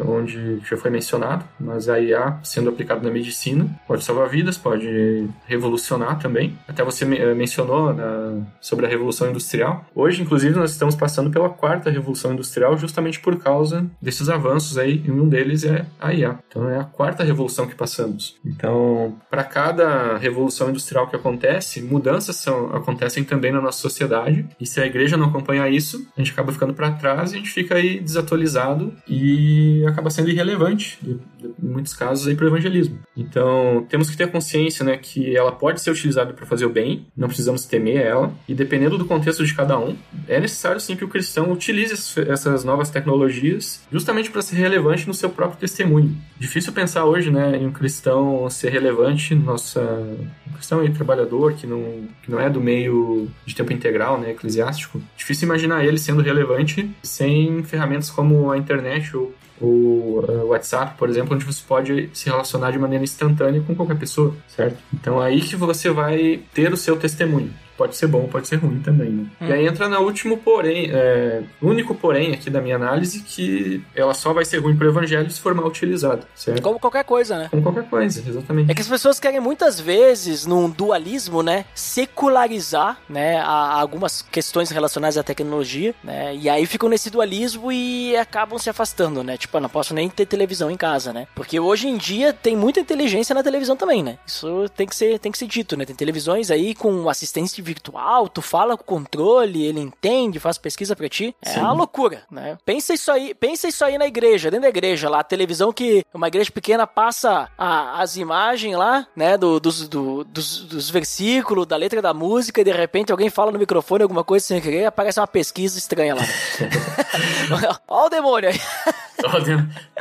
onde já foi mencionado, mas a IA sendo aplicada na medicina pode salvar vidas, pode revolucionar também. Até você eh, mencionou na, sobre a revolução industrial. Hoje, inclusive, nós estamos passando pela quarta revolução industrial justamente por causa desses avanços aí, e um deles é a IA. Então é a quarta revolução que passamos. Então, para cada revolução industrial que acontece, mudanças são, acontecem também na nossa sociedade, e se a igreja não acompanhar isso, a gente acaba ficando para trás e a gente fica aí desatualizado e acaba sendo irrelevante, em muitos casos, para o evangelismo. Então, temos que ter consciência né, que ela pode ser utilizada para fazer o bem, não precisamos temer ela, e dependendo do contexto de cada um, é necessário sim que o cristão utilize essas novas tecnologias justamente para ser relevante no seu próprio testemunho. Difícil pensar hoje né, em um cristão ser relevante, nossa, um cristão aí, trabalhador, que não, que não é do meio de tempo integral, né, eclesiástico. Difícil imaginar ele sendo relevante sem ferramentas como a internet ou o uh, WhatsApp, por exemplo, onde você pode se relacionar de maneira instantânea com qualquer pessoa, certo? Então aí que você vai ter o seu testemunho pode ser bom, pode ser ruim também. Né? Hum. E aí entra no último porém, é, único porém aqui da minha análise, que ela só vai ser ruim pro evangelho se for mal utilizado, certo? Como qualquer coisa, né? Como qualquer coisa, exatamente. É que as pessoas querem muitas vezes, num dualismo, né, secularizar, né, a, algumas questões relacionadas à tecnologia, né, e aí ficam nesse dualismo e acabam se afastando, né? Tipo, eu não posso nem ter televisão em casa, né? Porque hoje em dia tem muita inteligência na televisão também, né? Isso tem que ser, tem que ser dito, né? Tem televisões aí com assistência de virtual, tu fala com o controle, ele entende, faz pesquisa pra ti. É Sim. uma loucura, né? Pensa isso aí, pensa isso aí na igreja, dentro da igreja, lá, a televisão que uma igreja pequena passa a- as imagens lá, né, do- dos, do- dos, dos versículos, da letra da música, e de repente alguém fala no microfone alguma coisa sem querer, aparece uma pesquisa estranha lá. Ó o demônio aí.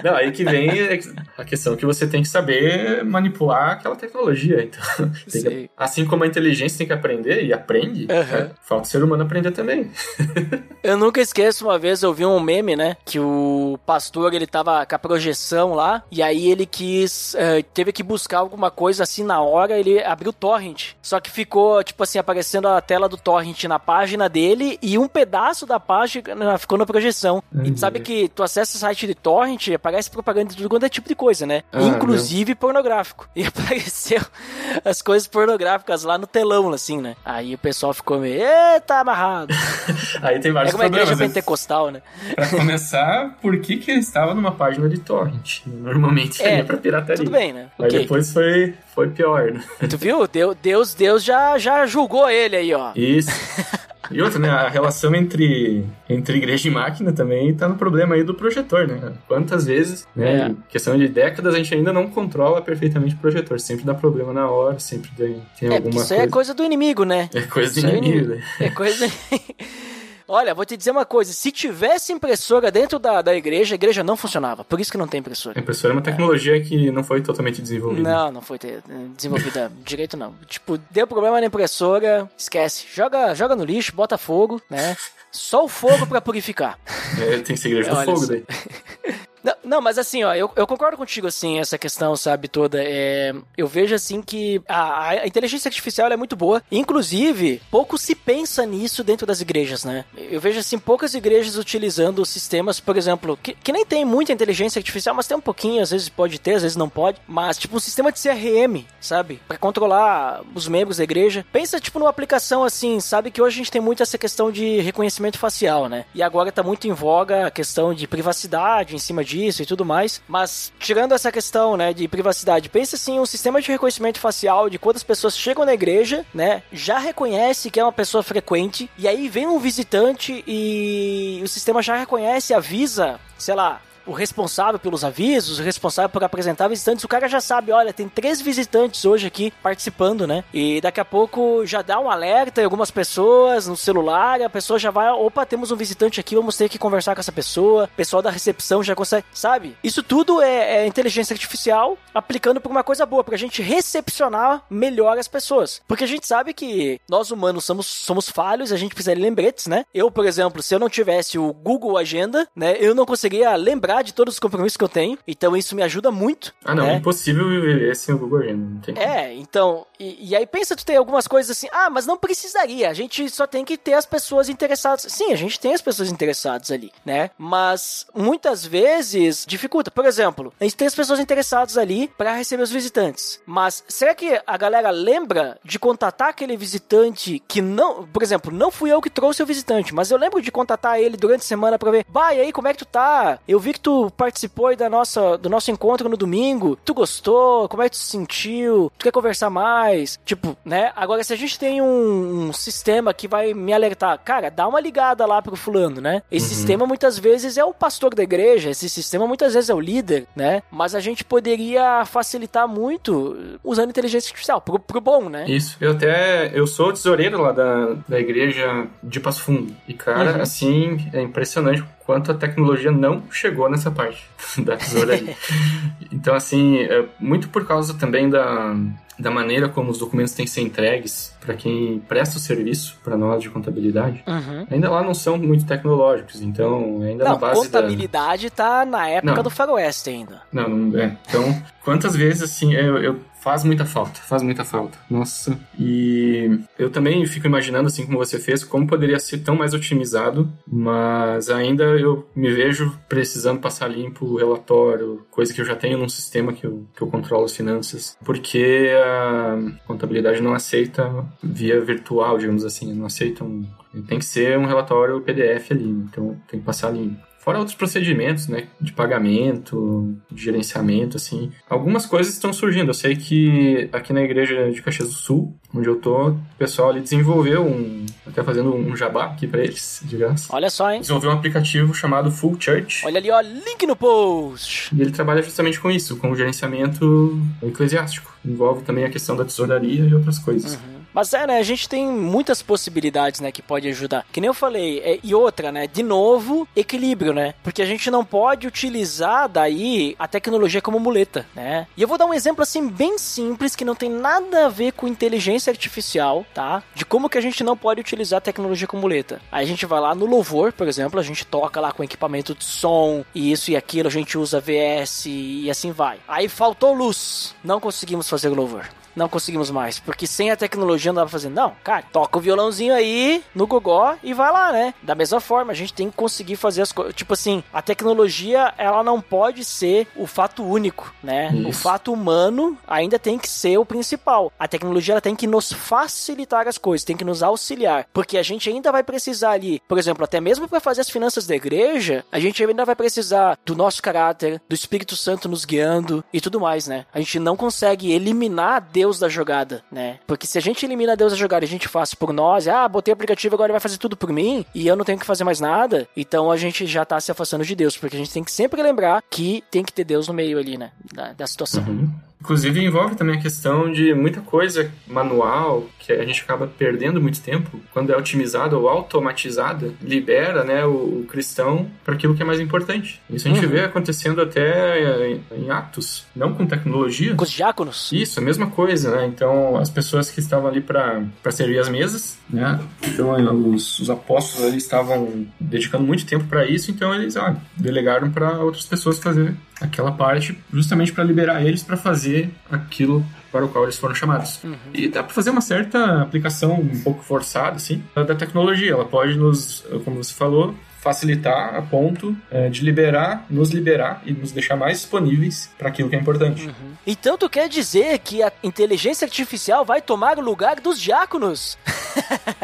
Não, aí que vem a questão que você tem que saber manipular aquela tecnologia. Então, que- assim como a inteligência tem que aprender e aprende, né, falta o ser humano aprender também. Eu nunca esqueço uma vez eu vi um meme, né? Que o pastor ele tava com a projeção lá e aí ele quis. eh, teve que buscar alguma coisa assim na hora, ele abriu o torrent. Só que ficou, tipo assim, aparecendo a tela do torrent na página dele e um pedaço da página ficou na projeção. E Uhum. tu sabe que tu acessa o site de torrent, aparece propaganda de tudo quanto é tipo de coisa, né? Ah, Inclusive pornográfico. E apareceu as coisas pornográficas lá no telão, assim, né? Aí o pessoal ficou meio, eita, amarrado. Aí tem É vários como a igreja problemas. né? pentecostal, né? Pra começar, por que, que ele estava numa página de torrent? Normalmente É, seria pra pirataria. Tudo bem, né? Aí Ok. depois foi, foi pior, né? Tu viu? Deu- Deus, Deus já, já julgou ele aí, ó. Isso. E outra, né? A relação entre, entre igreja e máquina também tá no problema aí do projetor, né? Quantas vezes, né? É. Em questão de décadas, a gente ainda não controla perfeitamente o projetor. Sempre dá problema na hora, sempre tem, tem É, alguma isso aí é coisa. coisa do inimigo, né? É coisa Isso aí inimigo, né? É coisa. Olha, vou te dizer uma coisa: se tivesse impressora dentro da, da igreja, a igreja não funcionava. Por isso que não tem A impressora. impressora é uma tecnologia que não foi totalmente desenvolvida. Não, não foi desenvolvida direito, não. Tipo, deu problema na impressora, esquece. Joga, joga no lixo, bota fogo, né? Só o fogo pra purificar. É, tem igreja do fogo daí. Não, não, mas assim, ó, eu, eu concordo contigo, assim, essa questão, sabe, toda. É, eu vejo, assim, que a, a inteligência artificial é muito boa. Inclusive, pouco se pensa nisso dentro das igrejas, né? Eu vejo, assim, poucas igrejas utilizando sistemas, por exemplo, que, que nem tem muita inteligência artificial, mas tem um pouquinho, às vezes pode ter, às vezes não pode. Mas, tipo, um sistema de CRM, sabe? Pra controlar os membros da igreja. Pensa, tipo, numa aplicação assim, sabe? Que hoje a gente tem muito essa questão de reconhecimento facial, né? E agora tá muito em voga a questão de privacidade em cima disso e tudo mais. Mas, tirando essa questão, né, de privacidade, pensa assim, um sistema de reconhecimento facial de quando as pessoas chegam na igreja, né, já reconhece que é uma pessoa frequente, e aí vem um visitante e o sistema já reconhece, avisa, sei lá, o responsável pelos avisos, o responsável por apresentar visitantes, o cara já sabe, olha, tem três visitantes hoje aqui participando, né? E daqui a pouco já dá um alerta em algumas pessoas no celular, a pessoa já vai, opa, temos um visitante aqui, vamos ter que conversar com essa pessoa, o pessoal da recepção já consegue, sabe? Isso tudo é, é inteligência artificial aplicando por uma coisa boa, pra gente recepcionar melhor as pessoas. Porque a gente sabe que nós humanos somos, somos falhos, a gente precisa de lembretes, né? Eu, por exemplo, se eu não tivesse o Google Agenda, né, eu não conseguiria lembrar de todos os compromissos que eu tenho. Então isso me ajuda muito. Ah, não, é né? impossível viver sem o Google Agenda. Não tem como. É, então, e, e aí pensa tu tem algumas coisas assim, ah, mas não precisaria, a gente só tem que ter as pessoas interessadas. Sim, a gente tem as pessoas interessadas ali, né? Mas muitas vezes dificulta. Por exemplo, a gente tem as pessoas interessadas ali para receber os visitantes. Mas será que a galera lembra de contatar aquele visitante que não, por exemplo, não fui eu que trouxe o visitante, mas eu lembro de contatar ele durante a semana para ver, vai aí, como é que tu tá? Eu vi que tu participou da nossa, do nosso encontro no domingo, tu gostou? Como é que tu se sentiu? Tu quer conversar mais? Tipo, né? Agora, se a gente tem um, um sistema que vai me alertar, cara, dá uma ligada lá pro fulano, né? Esse sistema muitas vezes é o pastor da igreja, esse sistema muitas vezes é o líder, né? Mas a gente poderia facilitar muito usando inteligência artificial, pro, pro bom, né? Isso. Eu até. Eu sou tesoureiro lá da, da igreja de Passo Fundo. E, cara, Uhum. assim, é impressionante quanto a tecnologia não chegou nessa parte da tesouraria. então, assim, é muito por causa também da, da maneira como os documentos têm que ser entregues para quem presta o serviço para nós de contabilidade. Uhum. Ainda lá não são muito tecnológicos, então ainda na Não, base da. contabilidade tá na época Não. do faroeste ainda. Não, não é. Então, quantas vezes assim, eu, eu- faz muita falta, faz muita falta. Nossa. E eu também fico imaginando assim como você fez, como poderia ser tão mais otimizado, mas ainda eu me vejo precisando passar limpo o relatório, coisa que eu já tenho num sistema que eu, que eu controlo as finanças, porque a contabilidade não aceita via virtual, digamos assim, não aceita um tem que ser um relatório PDF ali, então tem que passar limpo. Fora outros procedimentos, né, de pagamento, de gerenciamento, assim. Algumas coisas estão surgindo. Eu sei que aqui na igreja de Caxias do Sul, onde eu tô, o pessoal ali desenvolveu um, até fazendo um jabá aqui para eles, graça. Olha só, hein? Desenvolveu um aplicativo chamado Full Church. Olha ali, ó, link no post. E ele trabalha justamente com isso, com o gerenciamento eclesiástico. Envolve também a questão da tesouraria e outras coisas. Uhum. Mas é, né, a gente tem muitas possibilidades, né, que pode ajudar. Que nem eu falei, é, e outra, né, de novo, equilíbrio, né? Porque a gente não pode utilizar daí a tecnologia como muleta, né? E eu vou dar um exemplo assim bem simples que não tem nada a ver com inteligência artificial, tá? De como que a gente não pode utilizar a tecnologia como muleta. Aí a gente vai lá no louvor, por exemplo, a gente toca lá com equipamento de som e isso e aquilo, a gente usa VS e assim vai. Aí faltou luz, não conseguimos fazer o louvor não conseguimos mais. Porque sem a tecnologia não dá pra fazer. Não, cara, toca o violãozinho aí no gogó e vai lá, né? Da mesma forma, a gente tem que conseguir fazer as coisas. Tipo assim, a tecnologia, ela não pode ser o fato único, né? Isso. O fato humano ainda tem que ser o principal. A tecnologia, ela tem que nos facilitar as coisas, tem que nos auxiliar. Porque a gente ainda vai precisar ali, por exemplo, até mesmo para fazer as finanças da igreja, a gente ainda vai precisar do nosso caráter, do Espírito Santo nos guiando e tudo mais, né? A gente não consegue eliminar Deus da jogada, né? Porque se a gente elimina Deus da jogada e a gente faz por nós, ah, botei o aplicativo agora vai fazer tudo por mim e eu não tenho que fazer mais nada, então a gente já tá se afastando de Deus, porque a gente tem que sempre lembrar que tem que ter Deus no meio ali, né? Da, da situação. Uhum. Inclusive envolve também a questão de muita coisa manual que a gente acaba perdendo muito tempo quando é otimizada ou automatizada, libera, né, o, o cristão para aquilo que é mais importante. Isso a gente uhum. vê acontecendo até em, em, atos, não com tecnologia. Com os diáconos. Isso, a mesma coisa, né? Então as pessoas que estavam ali para servir as mesas, né? Então os, os apóstolos ali estavam dedicando muito tempo para isso, então eles ah, delegaram para outras pessoas fazer aquela parte justamente para liberar eles para fazer aquilo para o qual eles foram chamados. Uhum. E dá para fazer uma certa aplicação um pouco forçada, assim, da tecnologia. Ela pode nos, como você falou, facilitar a ponto é, de liberar, nos liberar e nos deixar mais disponíveis para aquilo que é importante. Uhum. Então tu quer dizer que a inteligência artificial vai tomar o lugar dos diáconos?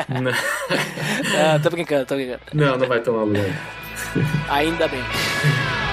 Não. ah, tô brincando, tô brincando. Não, não vai tomar o lugar. Ainda bem.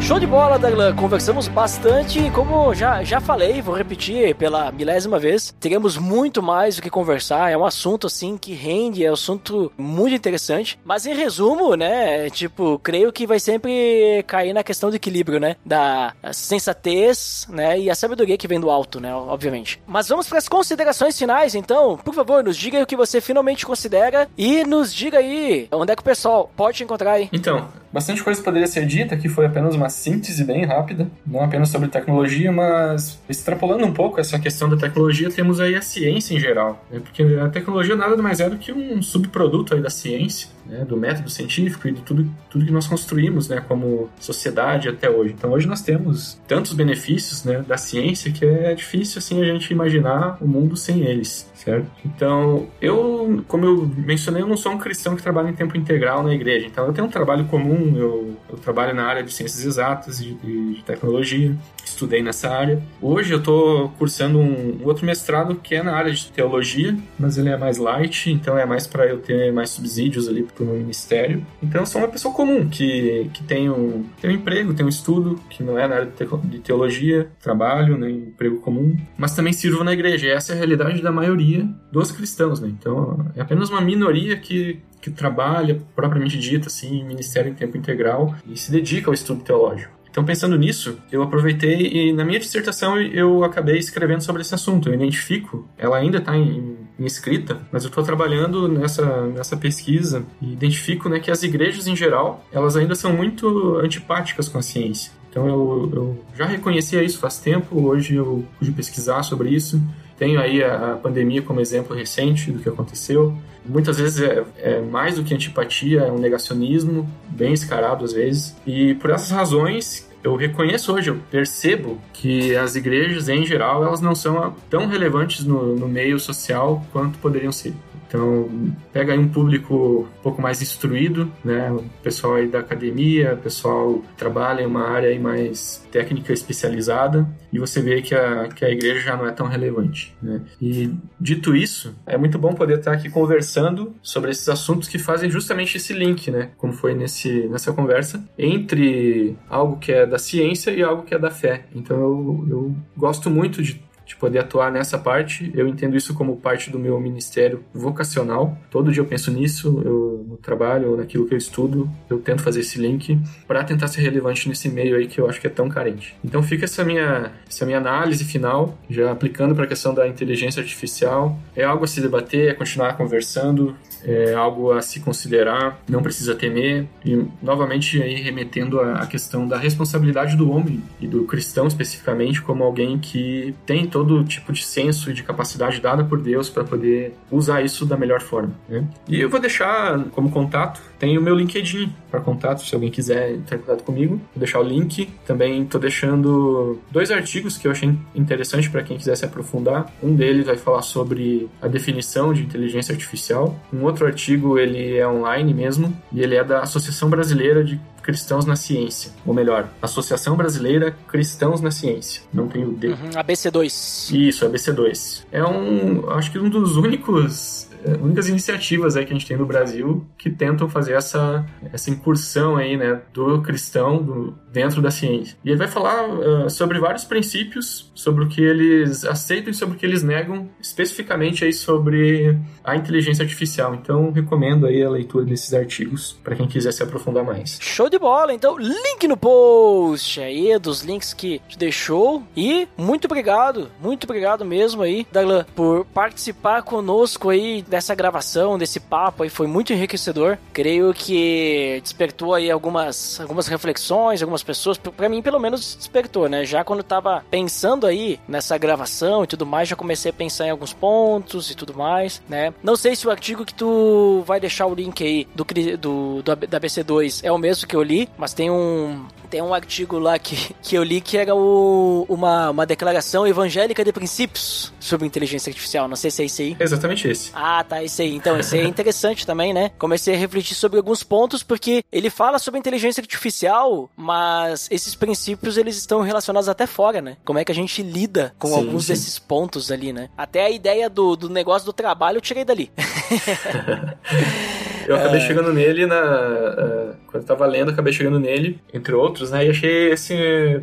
Show de bola, Darlan. Conversamos bastante como já, já falei, vou repetir pela milésima vez, teremos muito mais o que conversar. É um assunto, assim, que rende, é um assunto muito interessante. Mas em resumo, né, tipo, creio que vai sempre cair na questão do equilíbrio, né, da sensatez, né, e a sabedoria que vem do alto, né, obviamente. Mas vamos para as considerações finais, então. Por favor, nos diga o que você finalmente considera e nos diga aí onde é que o pessoal pode te encontrar aí. Então, bastante coisa poderia ser dita, que foi apenas uma síntese bem rápida, não apenas sobre tecnologia, mas extrapolando um pouco essa questão da tecnologia, temos aí a ciência em geral, né? porque a tecnologia nada mais é do que um subproduto aí da ciência, né? do método científico e de tudo, tudo que nós construímos né? como sociedade até hoje. Então hoje nós temos tantos benefícios né? da ciência que é difícil assim a gente imaginar o mundo sem eles certo? Então, eu, como eu mencionei, eu não sou um cristão que trabalha em tempo integral na igreja. Então, eu tenho um trabalho comum, eu, eu trabalho na área de ciências exatas e de, de, tecnologia, estudei nessa área. Hoje eu estou cursando um, outro mestrado que é na área de teologia, mas ele é mais light, então é mais para eu ter mais subsídios ali para o meu ministério. Então, eu sou uma pessoa comum que, que tem, um, tem um emprego, tem um estudo, que não é na área de, te, de teologia, trabalho, né, emprego comum, mas também sirvo na igreja. E essa é a realidade da maioria maioria dos cristãos, né? Então, é apenas uma minoria que, que trabalha, propriamente dita, assim, em ministério em tempo integral e se dedica ao estudo teológico. Então, pensando nisso, eu aproveitei e na minha dissertação eu acabei escrevendo sobre esse assunto. Eu identifico, ela ainda está em, em, escrita, mas eu estou trabalhando nessa, nessa pesquisa e identifico né, que as igrejas em geral, elas ainda são muito antipáticas com a ciência. Então eu, eu já reconhecia isso faz tempo, hoje eu pude pesquisar sobre isso tenho aí a, pandemia como exemplo recente do que aconteceu. Muitas vezes é, é, mais do que antipatia, é um negacionismo, bem escarado às vezes. E por essas razões, eu reconheço hoje, eu percebo que as igrejas, em geral, elas não são tão relevantes no, no meio social quanto poderiam ser. Então, pega aí um público um pouco mais instruído, né? O pessoal aí da academia, o pessoal que trabalha em uma área aí mais técnica especializada, e você vê que a, que a igreja já não é tão relevante, né? E dito isso, é muito bom poder estar aqui conversando sobre esses assuntos que fazem justamente esse link, né? Como foi nesse, nessa conversa, entre algo que é da ciência e algo que é da fé. Então eu, eu gosto muito de de poder atuar nessa parte. Eu entendo isso como parte do meu ministério vocacional. Todo dia eu penso nisso, eu, no trabalho ou naquilo que eu estudo, eu tento fazer esse link para tentar ser relevante nesse meio aí que eu acho que é tão carente. Então fica essa minha, essa minha análise final, já aplicando para a questão da inteligência artificial. É algo a se debater, é continuar conversando, é algo a se considerar, não precisa temer. E, novamente, aí remetendo à questão da responsabilidade do homem e do cristão especificamente, como alguém que tem todo tipo de senso e de capacidade dada por Deus para poder usar isso da melhor forma. Né? E eu vou deixar como contato, tem o meu LinkedIn para contato, se alguém quiser entrar em contato comigo. Vou deixar o link. Também estou deixando dois artigos que eu achei interessante para quem quiser se aprofundar. Um deles vai falar sobre a definição de inteligência artificial. Um outro artigo ele é online mesmo e ele é da Associação Brasileira de Cristãos na Ciência, ou melhor, Associação Brasileira Cristãos na Ciência. Não tem o D. Uhum, ABC2. Isso, ABC2. É um, acho que um dos únicos é, únicas iniciativas aí que a gente tem no Brasil que tentam fazer essa, essa incursão aí, né, do cristão do, dentro da ciência. E ele vai falar uh, sobre vários princípios, sobre o que eles aceitam e sobre o que eles negam, especificamente aí sobre a inteligência artificial. Então, recomendo aí a leitura desses artigos para quem quiser se aprofundar mais. Show de bola! Então, link no post aí dos links que te deixou e muito obrigado, muito obrigado mesmo aí, Daglan, por participar conosco aí dessa gravação, desse papo aí, foi muito enriquecedor. Creio que despertou aí algumas, algumas reflexões, algumas pessoas, para mim pelo menos despertou, né? Já quando tava pensando aí nessa gravação e tudo mais, já comecei a pensar em alguns pontos e tudo mais, né? Não sei se o artigo que tu vai deixar o link aí do, do, do da BC2 é o mesmo que eu li, mas tem um, tem um artigo lá que, que eu li que era o, uma, uma declaração evangélica de princípios sobre inteligência artificial. Não sei se é esse aí. Exatamente esse. Ah, tá, esse aí. Então, esse aí é interessante também, né? Comecei a refletir sobre alguns pontos, porque ele fala sobre inteligência artificial, mas esses princípios eles estão relacionados até fora, né? Como é que a gente lida com sim, alguns sim. desses pontos ali, né? Até a ideia do, do negócio do trabalho eu tirei dali. eu acabei é... chegando nele na. Uh, quando eu tava lendo, acabei chegando nele, entre outros outros, né? E achei assim,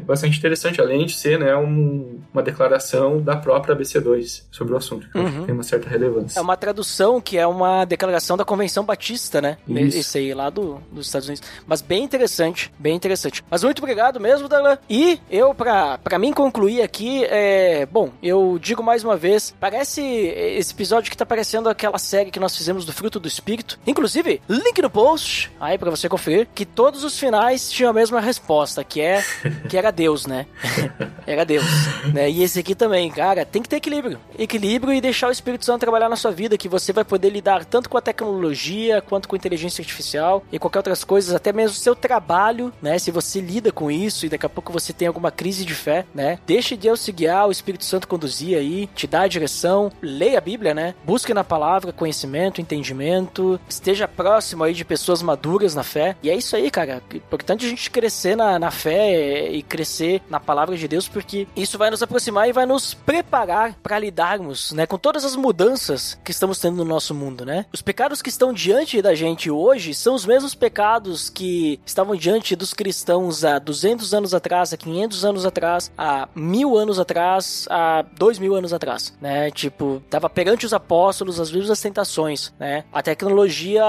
bastante interessante, além de ser né, um, uma declaração da própria ABC2 sobre o assunto, que uhum. tem uma certa relevância. É uma tradução que é uma declaração da Convenção Batista, né? Isso. Esse aí lá do, dos Estados Unidos. Mas bem interessante, bem interessante. Mas muito obrigado mesmo, Darlan. E eu, pra, pra mim concluir aqui, é. Bom, eu digo mais uma vez, parece esse episódio que tá parecendo aquela série que nós fizemos do Fruto do Espírito. Inclusive, link no post, aí pra você conferir, que todos os finais tinham a mesma resposta resposta, que é que era Deus, né? era Deus. Né? E esse aqui também, cara, tem que ter equilíbrio. Equilíbrio e deixar o Espírito Santo trabalhar na sua vida, que você vai poder lidar tanto com a tecnologia, quanto com a inteligência artificial e qualquer outras coisas, até mesmo o seu trabalho, né? Se você lida com isso e daqui a pouco você tem alguma crise de fé, né? Deixe Deus se guiar, o Espírito Santo conduzir aí, te dá a direção, leia a Bíblia, né? Busque na palavra conhecimento, entendimento, esteja próximo aí de pessoas maduras na fé. E é isso aí, cara. É importante a gente crescer na, na fé e crescer na palavra de Deus, porque isso vai nos aproximar e vai nos preparar para lidarmos, né, com todas as mudanças que estamos tendo no nosso mundo, né? Os pecados que estão diante da gente hoje são os mesmos pecados que estavam diante dos cristãos há 200 anos atrás, há 500 anos atrás, há mil anos atrás, há dois mil anos atrás, né? Tipo, tava perante os apóstolos as mesmas tentações, né? A tecnologia,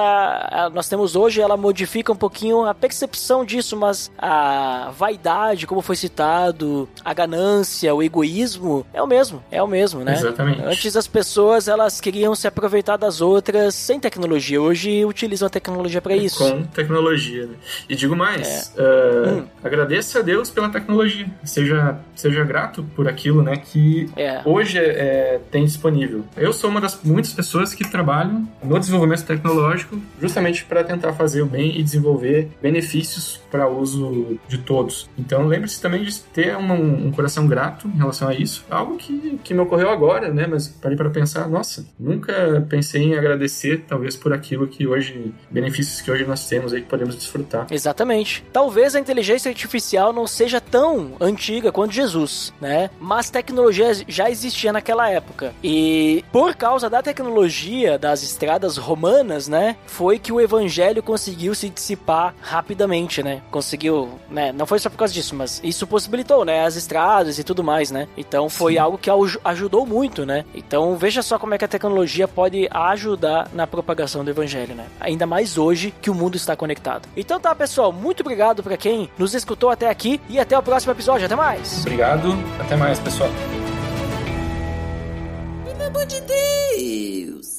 nós temos hoje, ela modifica um pouquinho a percepção disso, mas a a vaidade, como foi citado, a ganância, o egoísmo, é o mesmo, é o mesmo, né? Exatamente. Antes as pessoas, elas queriam se aproveitar das outras sem tecnologia, hoje utilizam a tecnologia para isso. Com tecnologia, né? E digo mais, é. uh, hum. agradeça a Deus pela tecnologia, seja, seja grato por aquilo, né, que é. hoje é, tem disponível. Eu sou uma das muitas pessoas que trabalham no desenvolvimento tecnológico tecnológico, justamente para tentar fazer o bem e desenvolver benefícios para uso de todos. Então lembre-se também de ter um, um, coração grato em relação a isso. Algo que, que me ocorreu agora, né? Mas parei para pensar, nossa, nunca pensei em agradecer, talvez por aquilo que hoje, benefícios que hoje nós temos aí que podemos desfrutar. Exatamente. Talvez a inteligência artificial não seja tão antiga quanto Jesus, né? Mas tecnologia já existia naquela época. E por causa da tecnologia das estradas romanas, né, foi que o evangelho conseguiu se dissipar rapidamente, né? Conseguiu, né? Não foi só por causa disso, mas isso possibilitou, né? As estradas e tudo mais, né? Então foi Sim. algo que ajudou muito, né? Então veja só como é que a tecnologia pode ajudar na propagação do evangelho, né? Ainda mais hoje que o mundo está conectado. Então tá, pessoal, muito obrigado para quem nos escutou até aqui e até o próximo episódio. Até mais. Obrigado. Até mais, pessoal. Pelo amor de Deus.